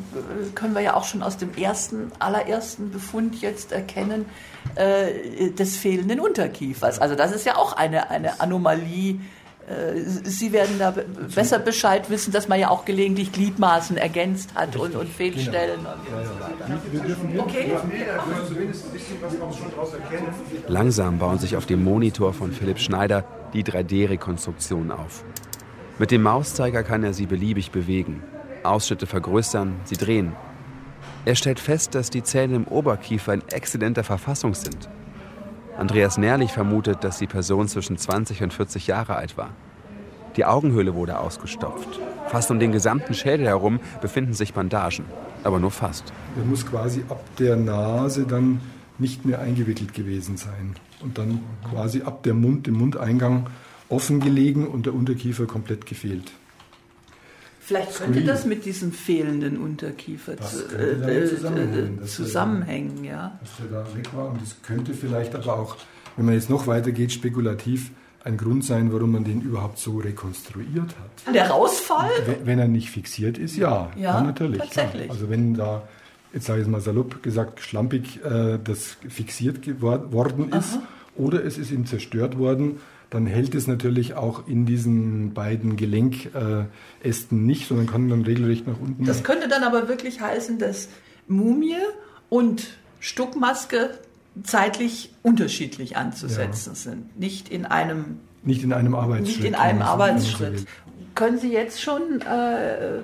können wir ja auch schon aus dem ersten, allerersten Befund jetzt erkennen, äh, des fehlenden Unterkiefers. Also das ist ja auch eine, eine Anomalie. Äh, Sie werden da besser Bescheid wissen, dass man ja auch gelegentlich Gliedmaßen ergänzt hat und, und Fehlstellen und, so weiter. Okay. Langsam bauen sich auf dem Monitor von Philipp Schneider die 3D-Rekonstruktionen auf. Mit dem Mauszeiger kann er sie beliebig bewegen, Ausschnitte vergrößern, sie drehen. Er stellt fest, dass die Zähne im Oberkiefer in exzellenter Verfassung sind. Andreas Nährlich vermutet, dass die Person zwischen 20 und 40 Jahre alt war. Die Augenhöhle wurde ausgestopft. Fast um den gesamten Schädel herum befinden sich Bandagen, aber nur fast. Er muss quasi ab der Nase dann nicht mehr eingewickelt gewesen sein und dann quasi ab dem Mund, dem Mundeingang offen gelegen und der Unterkiefer komplett gefehlt. Vielleicht könnte das mit diesem fehlenden Unterkiefer zu, äh, zusammenhängen, äh, zusammenhängen ja. Dass der da weg war und es könnte vielleicht aber auch, wenn man jetzt noch weiter geht, spekulativ ein Grund sein, warum man den überhaupt so rekonstruiert hat. Der Rausfall? Wenn, wenn er nicht fixiert ist, ja. Ja, ja natürlich. tatsächlich. Ja. Also wenn da, jetzt sage ich es mal salopp gesagt, schlampig äh, das fixiert worden ist Aha. oder es ist ihm zerstört worden, dann hält es natürlich auch in diesen beiden Gelenkästen nicht, sondern kann dann regelrecht nach unten. Das könnte dann aber wirklich heißen, dass Mumie und Stuckmaske zeitlich unterschiedlich anzusetzen Ja. sind. Nicht in einem, nicht in einem Arbeitsschritt. nicht in einem Arbeitsschritt. Können Sie jetzt schon äh,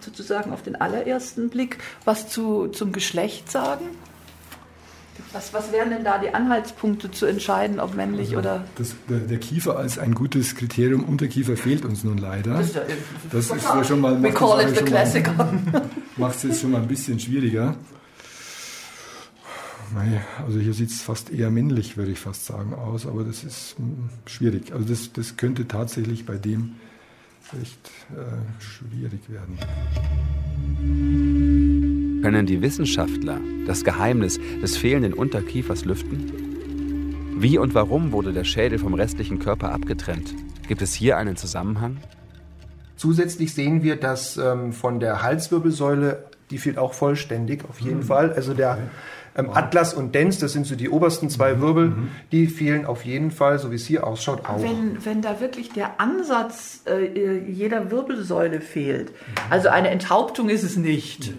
sozusagen auf den allerersten Blick was zu, zum Geschlecht sagen? Was, was wären denn da die Anhaltspunkte zu entscheiden, ob männlich oder... Das, der, der Kiefer als ein gutes Kriterium, Unterkiefer fehlt uns nun leider. Das ist ja- Das ist ja schon mal. We macht call it the schon mal- classical. Macht es jetzt schon mal ein bisschen schwieriger. Also hier sieht es fast eher männlich, würde ich fast sagen, aus, aber das ist hm, schwierig. Also das, das könnte tatsächlich bei dem echt äh, schwierig werden. Können die Wissenschaftler das Geheimnis des fehlenden Unterkiefers lüften? Wie und warum wurde der Schädel vom restlichen Körper abgetrennt? Gibt es hier einen Zusammenhang? Zusätzlich sehen wir, dass ähm, von der Halswirbelsäule, die fehlt auch vollständig auf jeden Mhm. Fall. Also der ähm, Atlas und Dens, das sind so die obersten zwei Mhm. Wirbel, die fehlen auf jeden Fall, so wie es hier ausschaut, auch. Wenn, wenn da wirklich der Ansatz äh, jeder Wirbelsäule fehlt, also eine Enthauptung ist es nicht.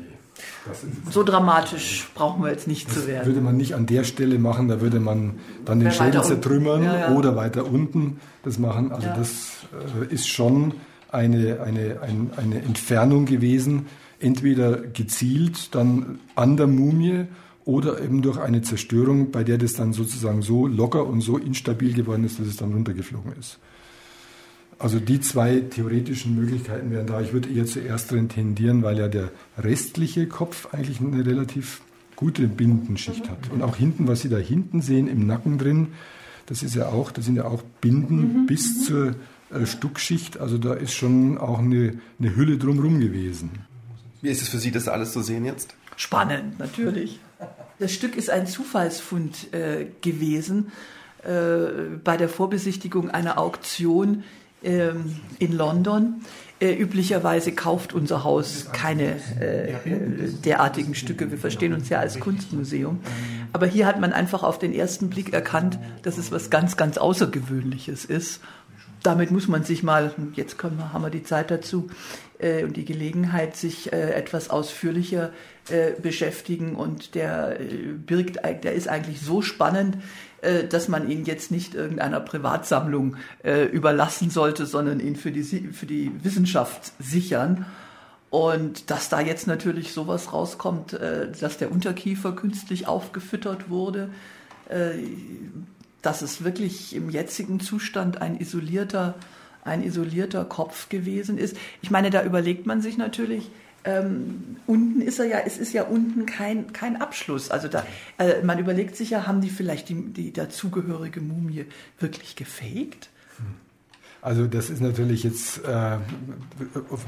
So dramatisch brauchen wir jetzt nicht zu werden. Würde man nicht an der Stelle machen, da würde man dann den Schädel zertrümmern Ja, ja. oder weiter unten das machen. Also Ja. das äh, ist schon eine, eine, ein, eine Entfernung gewesen, entweder gezielt dann an der Mumie oder eben durch eine Zerstörung, bei der das dann sozusagen so locker und so instabil geworden ist, dass es dann runtergeflogen ist. Also die zwei theoretischen Möglichkeiten wären da. Ich würde eher zu ersteren tendieren, weil ja der restliche Kopf eigentlich eine relativ gute Bindenschicht hat. Und auch hinten, was Sie da hinten sehen, im Nacken drin, das ist ja auch, das sind ja auch Binden bis zur äh, Stuckschicht. Also da ist schon auch eine, eine Hülle drumherum gewesen. Wie ist es für Sie, das alles zu sehen jetzt? Spannend, natürlich. Das Stück ist ein Zufallsfund äh, gewesen äh, bei der Vorbesichtigung einer Auktion in London. Äh, üblicherweise kauft unser Haus keine äh, derartigen Stücke. Wir verstehen uns ja als Kunstmuseum. Aber hier hat man einfach auf den ersten Blick erkannt, dass es was ganz, ganz Außergewöhnliches ist. damit muss man sich mal, jetzt können wir, haben wir die Zeit dazu äh, und die Gelegenheit, sich etwas ausführlicher beschäftigen. Und der birgt, der ist eigentlich so spannend, äh, dass man ihn jetzt nicht irgendeiner Privatsammlung äh, überlassen sollte, sondern ihn für die, für die Wissenschaft sichern. Und dass da jetzt natürlich sowas rauskommt, dass der Unterkiefer künstlich aufgefüttert wurde, dass es wirklich im jetzigen Zustand ein isolierter, ein isolierter Kopf gewesen ist. Ich meine, da überlegt man sich natürlich, ähm, unten ist er ja, es ist ja unten kein, kein Abschluss. Also da, äh, man überlegt sich ja, haben die vielleicht die, die dazugehörige Mumie wirklich gefaked? Also das ist natürlich jetzt äh,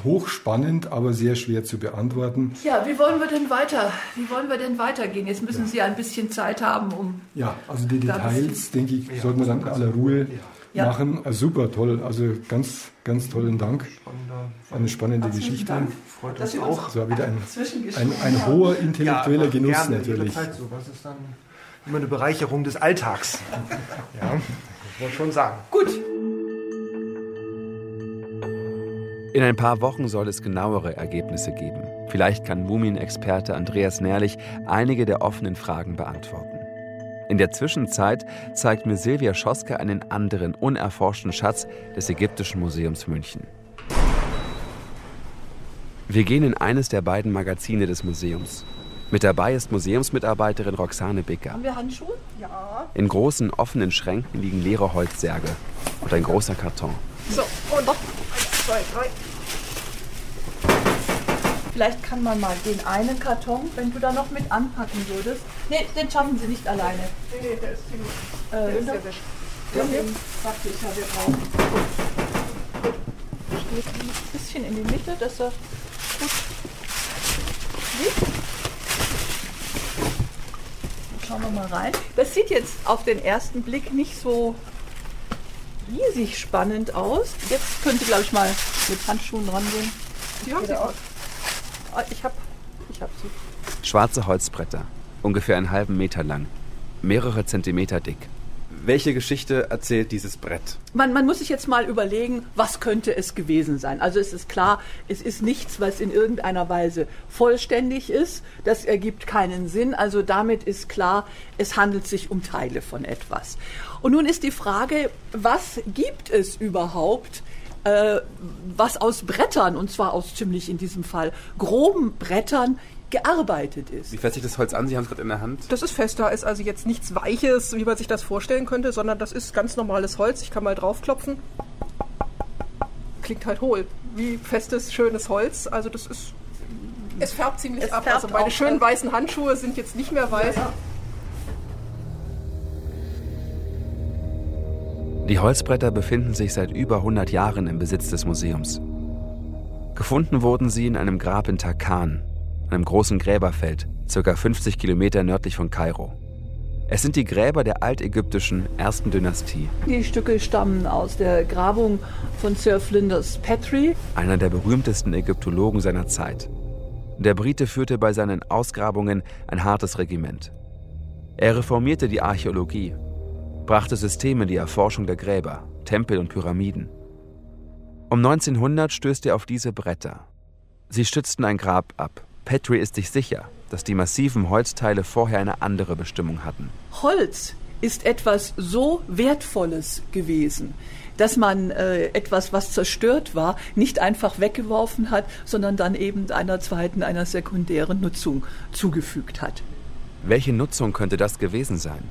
hochspannend, aber sehr schwer zu beantworten. Ja, wie wollen wir denn weiter? Wie wollen wir denn weitergehen? Jetzt müssen ja. Sie ein bisschen Zeit haben, um. Ja, also die Details, denke ich, ja, sollten wir dann in aller Ruhe ja. Machen. Also super toll. Also ganz, ganz tollen Dank. Eine spannende Geschichte. Dank. Freut uns auch. So wieder ein, ein, ein hoher intellektueller Genuss gerne, natürlich. Zeit so. Das ist dann immer eine Bereicherung des Alltags. ja, muss man schon sagen. Gut. In ein paar Wochen soll es genauere Ergebnisse geben. Vielleicht kann Mumienexperte Andreas Nährlich einige der offenen Fragen beantworten. In der Zwischenzeit zeigt mir Silvia Schoske einen anderen, unerforschten Schatz des Ägyptischen Museums München. Wir gehen in eines der beiden Magazine des Museums. Mit dabei ist Museumsmitarbeiterin Roxane Bicker. Haben wir Handschuhe? Ja. In großen offenen Schränken liegen leere Holzsärge und ein großer Karton. So, und noch eins, zwei, drei. Vielleicht kann man mal den einen Karton, wenn du da noch mit anpacken würdest. Nee, den schaffen sie nicht alleine. Nee, nee, der ist ziemlich. Äh, der ist sehr, sehr ja, ja, wir brauchen. Steht ein bisschen in die Mitte, dass er gut liegt. Schauen wir mal rein. Das sieht jetzt auf den ersten Blick nicht so riesig spannend aus. Jetzt könnte, glaube ich, mal mit Handschuhen rangehen. Die haben sie auch. Ah, ich habe ich hab sie. Schwarze Holzbretter, ungefähr einen halben Meter lang, mehrere Zentimeter dick. Welche Geschichte erzählt dieses Brett? Man, man, muss sich jetzt mal überlegen, was könnte es gewesen sein. Also es ist klar, es ist nichts, was in irgendeiner Weise vollständig ist. Das ergibt keinen Sinn. Also damit ist klar, es handelt sich um Teile von etwas. Und nun ist die Frage, was gibt es überhaupt äh, was aus Brettern, und zwar aus ziemlich in diesem Fall groben Brettern, gearbeitet ist. Wie fährt sich das Holz an? Sie haben es gerade in der Hand. Das ist fester, ist also jetzt nichts Weiches, wie man sich das vorstellen könnte, sondern das ist ganz normales Holz. Ich kann mal draufklopfen. Klingt halt hohl. Wie festes, schönes Holz. Also das ist. Es färbt ziemlich es ab. Färbt also meine schönen weißen Handschuhe sind jetzt nicht mehr weiß. Ja, ja. Die Holzbretter befinden sich seit über 100 Jahren im Besitz des Museums. Gefunden wurden sie in einem Grab in Tarkan, einem großen Gräberfeld, ca. 50 Kilometer nördlich von Kairo. Es sind die Gräber der altägyptischen ersten Dynastie. Die Stücke stammen aus der Grabung von Sir Flinders Petrie, einer der berühmtesten Ägyptologen seiner Zeit. Der Brite führte bei seinen Ausgrabungen ein hartes Regiment. Er reformierte die Archäologie brachte Systeme die Erforschung der Gräber, Tempel und Pyramiden. Um 1900 stößt er auf diese Bretter. Sie stützten ein Grab ab. Petrie ist sich sicher, dass die massiven Holzteile vorher eine andere Bestimmung hatten. Holz ist etwas so Wertvolles gewesen, dass man äh, etwas, was zerstört war, nicht einfach weggeworfen hat, sondern dann eben einer zweiten, einer sekundären Nutzung zugefügt hat. Welche Nutzung könnte das gewesen sein?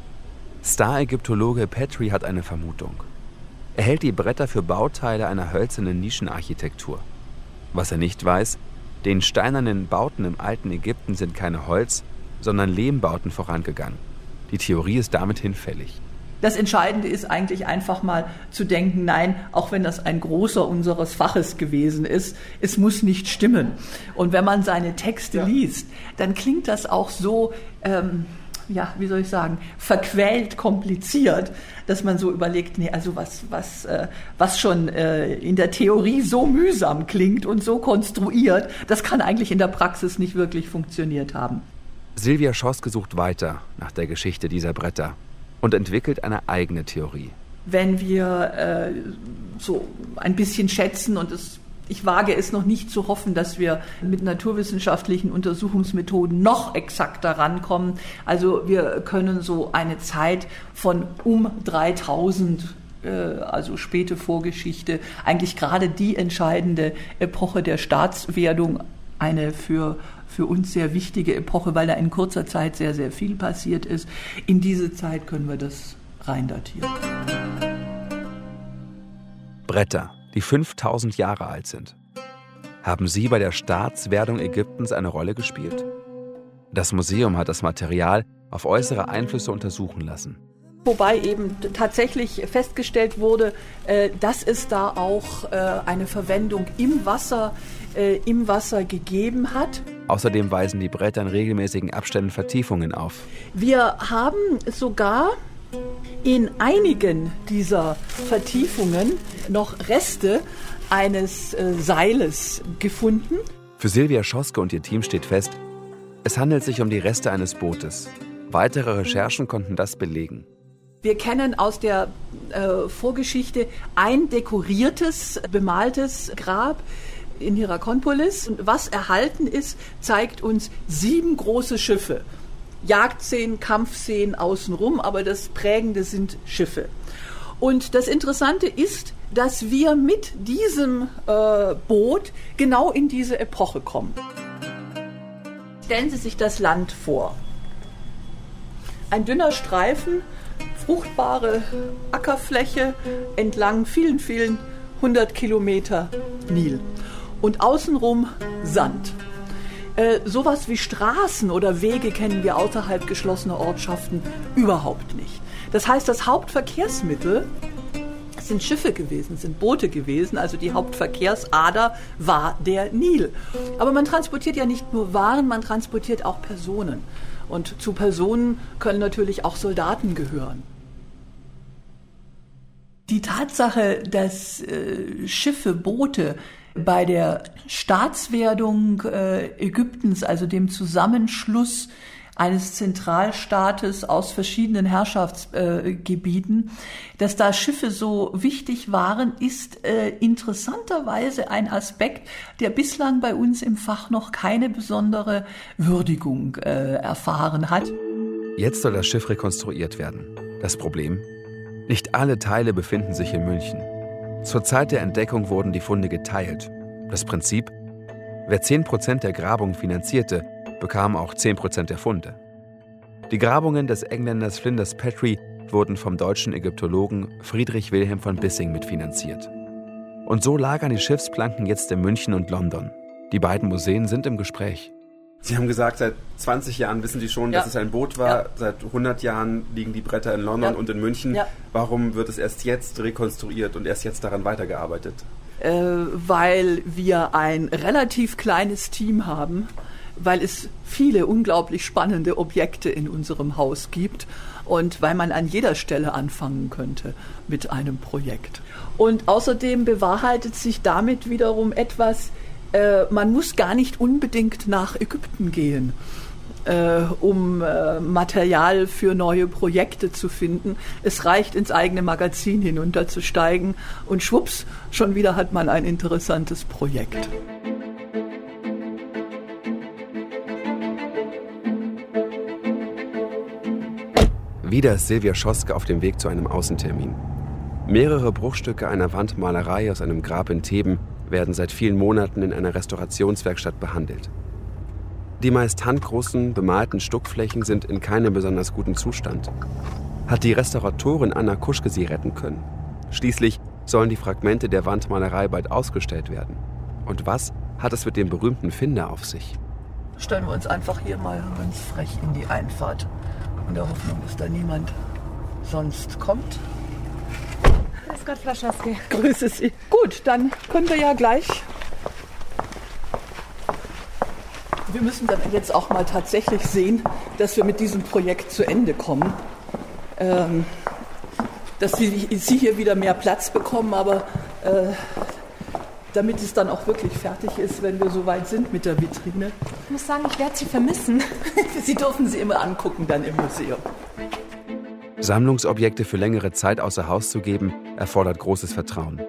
Star-Ägyptologe Petrie hat eine Vermutung. Er hält die Bretter für Bauteile einer hölzernen Nischenarchitektur. Was er nicht weiß, den steinernen Bauten im alten Ägypten sind keine Holz, sondern Lehmbauten vorangegangen. Die Theorie ist damit hinfällig. Das Entscheidende ist eigentlich einfach mal zu denken, nein, auch wenn das ein großer unseres Faches gewesen ist, es muss nicht stimmen. Und wenn man seine Texte ja. liest, dann klingt das auch so, ähm, ja, wie soll ich sagen, verquält kompliziert, dass man so überlegt, nee, also was, was, äh, was schon äh, in der Theorie so mühsam klingt und so konstruiert, das kann eigentlich in der Praxis nicht wirklich funktioniert haben. Silvia Schoske sucht weiter nach der Geschichte dieser Bretter und entwickelt eine eigene Theorie. Wenn wir äh, so ein bisschen schätzen und es ich wage es noch nicht zu hoffen, dass wir mit naturwissenschaftlichen Untersuchungsmethoden noch exakter rankommen. Also wir können so eine Zeit von um 3000 äh, also späte Vorgeschichte, eigentlich gerade die entscheidende Epoche der Staatswerdung, eine für, für uns sehr wichtige Epoche, weil da in kurzer Zeit sehr, sehr viel passiert ist. In diese Zeit können wir das rein datieren. Bretter, die 5000 Jahre alt sind. Haben sie bei der Staatswerdung Ägyptens eine Rolle gespielt? Das Museum hat das Material auf äußere Einflüsse untersuchen lassen. Wobei eben tatsächlich festgestellt wurde, äh, dass es da auch äh, eine Verwendung im Wasser, äh, im Wasser gegeben hat. Außerdem weisen die Bretter in regelmäßigen Abständen Vertiefungen auf. Wir haben sogar in einigen dieser Vertiefungen noch Reste eines äh, Seiles gefunden. Für Silvia Schoske und ihr Team steht fest, es handelt sich um die Reste eines Bootes. Weitere Recherchen konnten das belegen. Wir kennen aus der äh, Vorgeschichte ein dekoriertes, bemaltes Grab in Hierakonpolis. Und was erhalten ist, zeigt uns sieben große Schiffe. Jagdszenen, Kampfszenen außenrum, aber das Prägende sind Schiffe. Und das Interessante ist, dass wir mit diesem äh, Boot genau in diese Epoche kommen. Stellen Sie sich das Land vor. Ein dünner Streifen, fruchtbare Ackerfläche entlang vielen, vielen hundert Kilometer Nil. Und außenrum Sand. Äh, sowas wie Straßen oder Wege kennen wir außerhalb geschlossener Ortschaften überhaupt nicht. Das heißt, das Hauptverkehrsmittel sind Schiffe gewesen, sind Boote gewesen, also die Hauptverkehrsader war der Nil. Aber man transportiert ja nicht nur Waren, man transportiert auch Personen. Und zu Personen können natürlich auch Soldaten gehören. Die Tatsache, dass äh, Schiffe, Boote bei der Staatswerdung äh, Ägyptens, also dem Zusammenschluss eines Zentralstaates aus verschiedenen Herrschaftsgebieten, äh, dass da Schiffe so wichtig waren, ist äh, interessanterweise ein Aspekt, der bislang bei uns im Fach noch keine besondere Würdigung erfahren hat. Jetzt soll das Schiff rekonstruiert werden. Das Problem? Nicht alle Teile befinden sich in München. Zur Zeit der Entdeckung wurden die Funde geteilt. Das Prinzip? Wer 10% der Grabung finanzierte, bekam auch 10% der Funde. Die Grabungen des Engländers Flinders Petrie wurden vom deutschen Ägyptologen Friedrich Wilhelm von Bissing mitfinanziert. Und so lagern die Schiffsplanken jetzt in München und London. Die beiden Museen sind im Gespräch. Sie haben gesagt, seit 20 Jahren wissen Sie schon, ja. dass es ein Boot war. Ja. Seit 100 Jahren liegen die Bretter in London ja. und in München. Warum wird es erst jetzt rekonstruiert und erst jetzt daran weitergearbeitet? Äh, weil wir ein relativ kleines Team haben, weil es viele unglaublich spannende Objekte in unserem Haus gibt und weil man an jeder Stelle anfangen könnte mit einem Projekt. Und außerdem bewahrheitet sich damit wiederum etwas, äh, man muss gar nicht unbedingt nach Ägypten gehen. Äh, um äh, Material für neue Projekte zu finden. Es reicht, ins eigene Magazin hinunterzusteigen und schwupps, schon wieder hat man ein interessantes Projekt. Wieder ist Silvia Schoske auf dem Weg zu einem Außentermin. Mehrere Bruchstücke einer Wandmalerei aus einem Grab in Theben werden seit vielen Monaten in einer Restaurationswerkstatt behandelt. Die meist handgroßen, bemalten Stuckflächen sind in keinem besonders guten Zustand. Hat die Restauratorin Anna Kuschke sie retten können? Schließlich sollen die Fragmente der Wandmalerei bald ausgestellt werden. Und was hat es mit dem berühmten Finder auf sich? Stellen wir uns einfach hier mal ganz frech in die Einfahrt. In der Hoffnung, dass da niemand sonst kommt. Grüß Gott, Frau Schaske. Grüße Sie. Gut, dann können wir ja gleich. Wir müssen dann jetzt auch mal tatsächlich sehen, dass wir mit diesem Projekt zu Ende kommen. Ähm, dass Sie, Sie hier wieder mehr Platz bekommen, aber äh, damit es dann auch wirklich fertig ist, wenn wir so weit sind mit der Vitrine. Ich muss sagen, ich werde Sie vermissen. Sie dürfen sie immer angucken dann im Museum. Sammlungsobjekte für längere Zeit außer Haus zu geben, erfordert großes Vertrauen.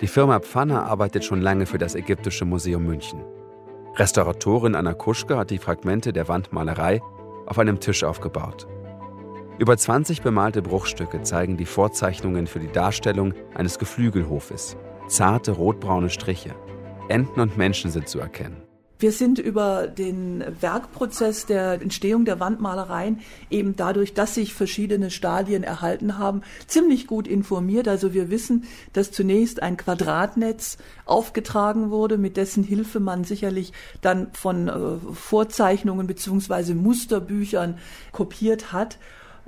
Die Firma Pfanner arbeitet schon lange für das Ägyptische Museum München. Restauratorin Anna Kuschke hat die Fragmente der Wandmalerei auf einem Tisch aufgebaut. Über 20 bemalte Bruchstücke zeigen die Vorzeichnungen für die Darstellung eines Geflügelhofes. Zarte rotbraune Striche. Enten und Menschen sind zu erkennen. Wir sind über den Werkprozess der Entstehung der Wandmalereien eben dadurch, dass sich verschiedene Stadien erhalten haben, ziemlich gut informiert. Also wir wissen, dass zunächst ein Quadratnetz aufgetragen wurde, mit dessen Hilfe man sicherlich dann von äh, Vorzeichnungen beziehungsweise Musterbüchern kopiert hat.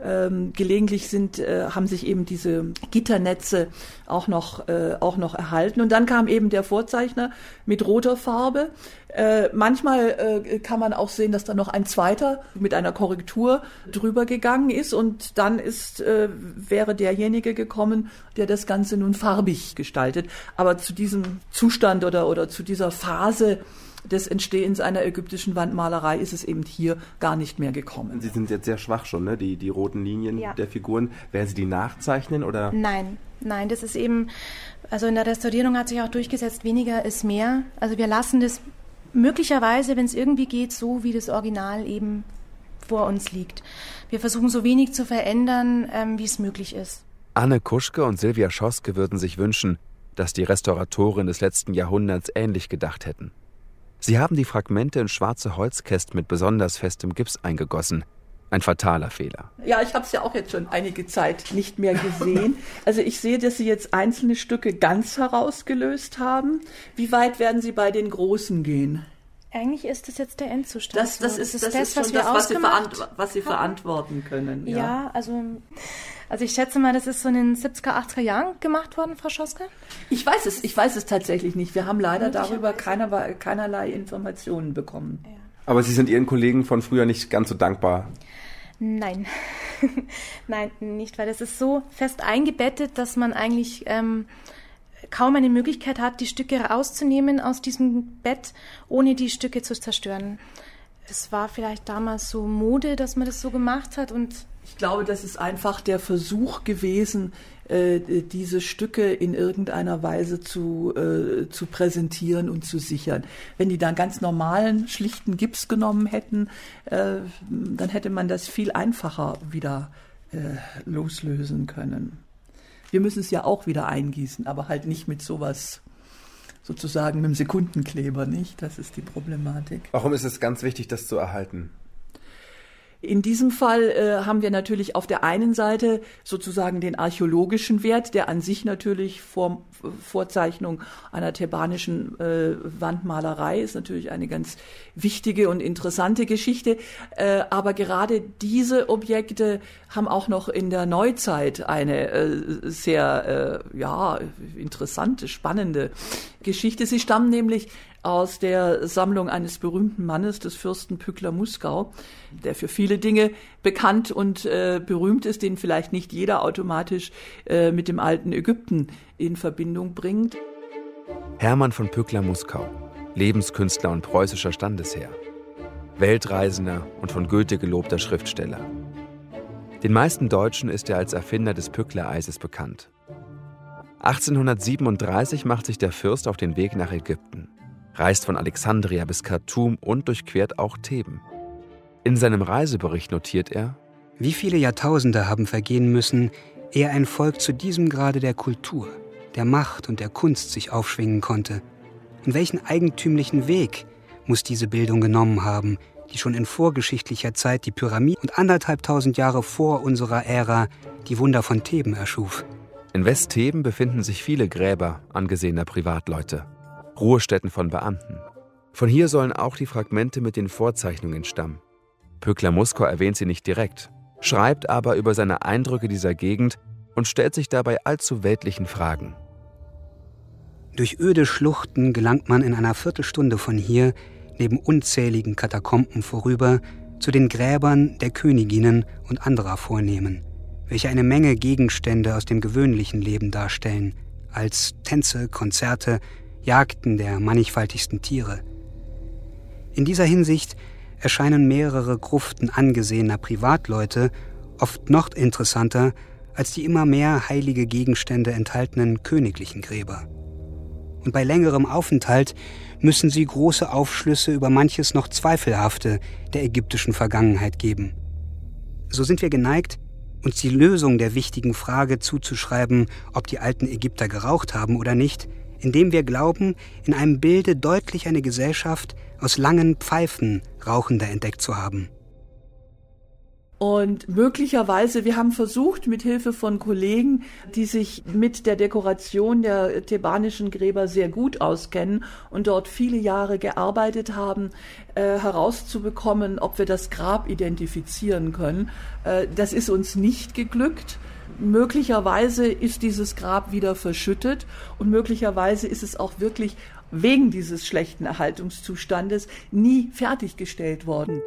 Ähm, gelegentlich sind, äh, haben sich eben diese Gitternetze auch noch, äh, auch noch erhalten. Und dann kam eben der Vorzeichner mit roter Farbe. Äh, manchmal äh, kann man auch sehen, dass da noch ein zweiter mit einer Korrektur drüber gegangen ist und dann ist, äh, wäre derjenige gekommen, der das Ganze nun farbig gestaltet. Aber zu diesem Zustand oder, oder zu dieser Phase des Entstehens einer ägyptischen Wandmalerei ist es eben hier gar nicht mehr gekommen. Sie sind jetzt sehr schwach schon, ne? die, die roten Linien ja. der Figuren. Werden Sie die nachzeichnen oder? Nein, nein, das ist eben, also in der Restaurierung hat sich auch durchgesetzt, weniger ist mehr. Also wir lassen das möglicherweise, wenn es irgendwie geht, so wie das Original eben vor uns liegt. Wir versuchen so wenig zu verändern, ähm, wie es möglich ist. Anne Kuschke und Silvia Schoske würden sich wünschen, dass die Restauratoren des letzten Jahrhunderts ähnlich gedacht hätten. Sie haben die Fragmente in schwarze Holzkästen mit besonders festem Gips eingegossen. Ein fataler Fehler. Ja, ich habe es ja auch jetzt schon einige Zeit nicht mehr gesehen. Also ich sehe, dass Sie jetzt einzelne Stücke ganz herausgelöst haben. Wie weit werden Sie bei den großen gehen? Eigentlich ist das jetzt der Endzustand. Das, das, ist, das, ist, das, ist was, wir das was, Sie was Sie verantworten können. Ja, ja also also ich schätze mal, das ist so in den 70er, 80er Jahren gemacht worden, Frau Schoske? Ich weiß es, ich weiß es tatsächlich nicht. Wir haben leider darüber keiner, keinerlei Informationen bekommen. Ja. Aber Sie sind Ihren Kollegen von früher nicht ganz so dankbar. Nein, nein, nicht, weil es ist so fest eingebettet, dass man eigentlich ähm, kaum eine Möglichkeit hat, die Stücke rauszunehmen aus diesem Bett, ohne die Stücke zu zerstören. Es war vielleicht damals so Mode, dass man das so gemacht hat und ich glaube, das ist einfach der Versuch gewesen, äh, diese Stücke in irgendeiner Weise zu, äh, zu präsentieren und zu sichern. Wenn die dann ganz normalen, schlichten Gips genommen hätten, äh, dann hätte man das viel einfacher wieder loslösen können. Wir müssen es ja auch wieder eingießen, aber halt nicht mit sowas sozusagen mit dem Sekundenkleber, nicht? Das ist die Problematik. Warum ist es ganz wichtig, das zu erhalten? In diesem Fall äh, haben wir natürlich auf der einen Seite sozusagen den archäologischen Wert, der an sich natürlich vor Vorzeichnung einer thebanischen äh, Wandmalerei ist natürlich eine ganz wichtige und interessante Geschichte. Äh, aber gerade diese Objekte haben auch noch in der Neuzeit eine äh, sehr äh, ja interessante, spannende Geschichte. Sie stammen nämlich aus der Sammlung eines berühmten Mannes, des Fürsten Pückler Muskau, der für viele Dinge bekannt und äh, berühmt ist, den vielleicht nicht jeder automatisch äh, mit dem alten Ägypten in Verbindung bringt. Hermann von Pückler Muskau, Lebenskünstler und preußischer Standesherr, Weltreisender und von Goethe gelobter Schriftsteller. Den meisten Deutschen ist er als Erfinder des Pückler-Eises bekannt. 1837 macht sich der Fürst auf den Weg nach Ägypten reist von Alexandria bis Khartoum und durchquert auch Theben. In seinem Reisebericht notiert er, wie viele Jahrtausende haben vergehen müssen, ehe ein Volk zu diesem Grade der Kultur, der Macht und der Kunst sich aufschwingen konnte? Und welchen eigentümlichen Weg muss diese Bildung genommen haben, die schon in vorgeschichtlicher Zeit die Pyramide und anderthalbtausend Jahre vor unserer Ära die Wunder von Theben erschuf? In West-Theben befinden sich viele Gräber angesehener Privatleute. Ruhestätten von Beamten. Von hier sollen auch die Fragmente mit den Vorzeichnungen stammen. Pückler Muskau erwähnt sie nicht direkt, schreibt aber über seine Eindrücke dieser Gegend und stellt sich dabei allzu weltlichen Fragen. Durch öde Schluchten gelangt man in einer Viertelstunde von hier, neben unzähligen Katakomben vorüber, zu den Gräbern der Königinnen und anderer Vornehmen, welche eine Menge Gegenstände aus dem gewöhnlichen Leben darstellen, als Tänze, Konzerte, Jagden der mannigfaltigsten Tiere. In dieser Hinsicht erscheinen mehrere Gruften angesehener Privatleute oft noch interessanter als die immer mehr heilige Gegenstände enthaltenen königlichen Gräber. und bei längerem Aufenthalt müssen sie große Aufschlüsse über manches noch Zweifelhafte der ägyptischen Vergangenheit geben. So sind wir geneigt, uns die Lösung der wichtigen Frage zuzuschreiben, ob die alten Ägypter geraucht haben oder nicht, indem wir glauben, in einem Bilde deutlich eine Gesellschaft aus langen Pfeifen Rauchender entdeckt zu haben. Und möglicherweise, wir haben versucht, mit Hilfe von Kollegen, die sich mit der Dekoration der thebanischen Gräber sehr gut auskennen und dort viele Jahre gearbeitet haben, äh, herauszubekommen, ob wir das Grab identifizieren können. Äh, das ist uns nicht geglückt. Möglicherweise ist dieses Grab wieder verschüttet und möglicherweise ist es auch wirklich wegen dieses schlechten Erhaltungszustandes nie fertiggestellt worden.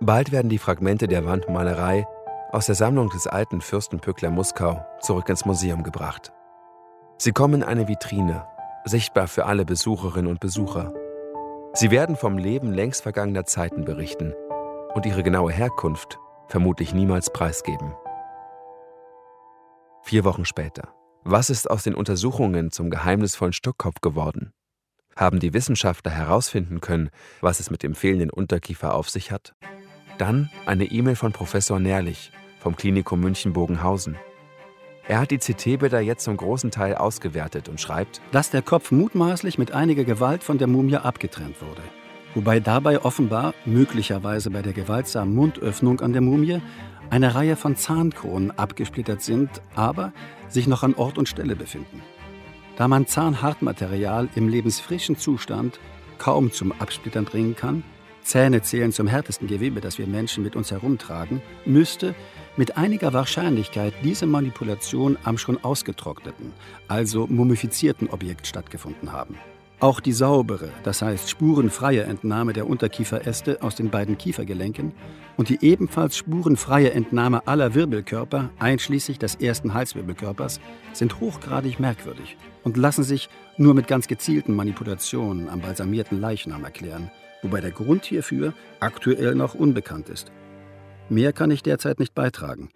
Bald werden die Fragmente der Wandmalerei aus der Sammlung des alten Fürsten Pückler Muskau zurück ins Museum gebracht. Sie kommen in eine Vitrine, sichtbar für alle Besucherinnen und Besucher. Sie werden vom Leben längst vergangener Zeiten berichten und ihre genaue Herkunft vermutlich niemals preisgeben. Vier Wochen später. Was ist aus den Untersuchungen zum geheimnisvollen Stuckkopf geworden? Haben die Wissenschaftler herausfinden können, was es mit dem fehlenden Unterkiefer auf sich hat? Dann eine E-Mail von Professor Nährlich vom Klinikum München-Bogenhausen. Er hat die CT-Bilder jetzt zum großen Teil ausgewertet und schreibt, dass der Kopf mutmaßlich mit einiger Gewalt von der Mumie abgetrennt wurde. Wobei dabei offenbar, möglicherweise bei der gewaltsamen Mundöffnung an der Mumie, eine Reihe von Zahnkronen abgesplittert sind, aber sich noch an Ort und Stelle befinden. Da man Zahnhartmaterial im lebensfrischen Zustand kaum zum Absplittern bringen kann, Zähne zählen zum härtesten Gewebe, das wir Menschen mit uns herumtragen, müsste mit einiger Wahrscheinlichkeit diese Manipulation am schon ausgetrockneten, also mumifizierten Objekt stattgefunden haben. Auch die saubere, das heißt spurenfreie Entnahme der Unterkieferäste aus den beiden Kiefergelenken und die ebenfalls spurenfreie Entnahme aller Wirbelkörper, einschließlich des ersten Halswirbelkörpers, sind hochgradig merkwürdig und lassen sich nur mit ganz gezielten Manipulationen am balsamierten Leichnam erklären, wobei der Grund hierfür aktuell noch unbekannt ist. Mehr kann ich derzeit nicht beitragen.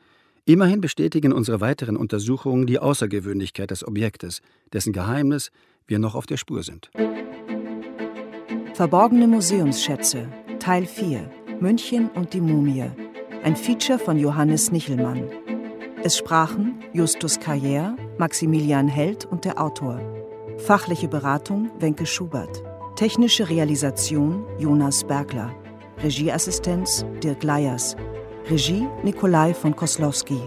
Immerhin bestätigen unsere weiteren Untersuchungen die Außergewöhnlichkeit des Objektes, dessen Geheimnis wir noch auf der Spur sind. Verborgene Museumsschätze, Teil 4, München und die Mumie. Ein Feature von Johannes Nichelmann. Es sprachen Justus Carrière, Maximilian Held und der Autor. Fachliche Beratung Wenke Schubert. Technische Realisation Jonas Bergler. Regieassistenz Dirk Leyers. Regie Nikolai von Koslowski.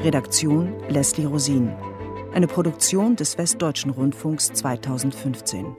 Redaktion Leslie Rosin. Eine Produktion des Westdeutschen Rundfunks 2015.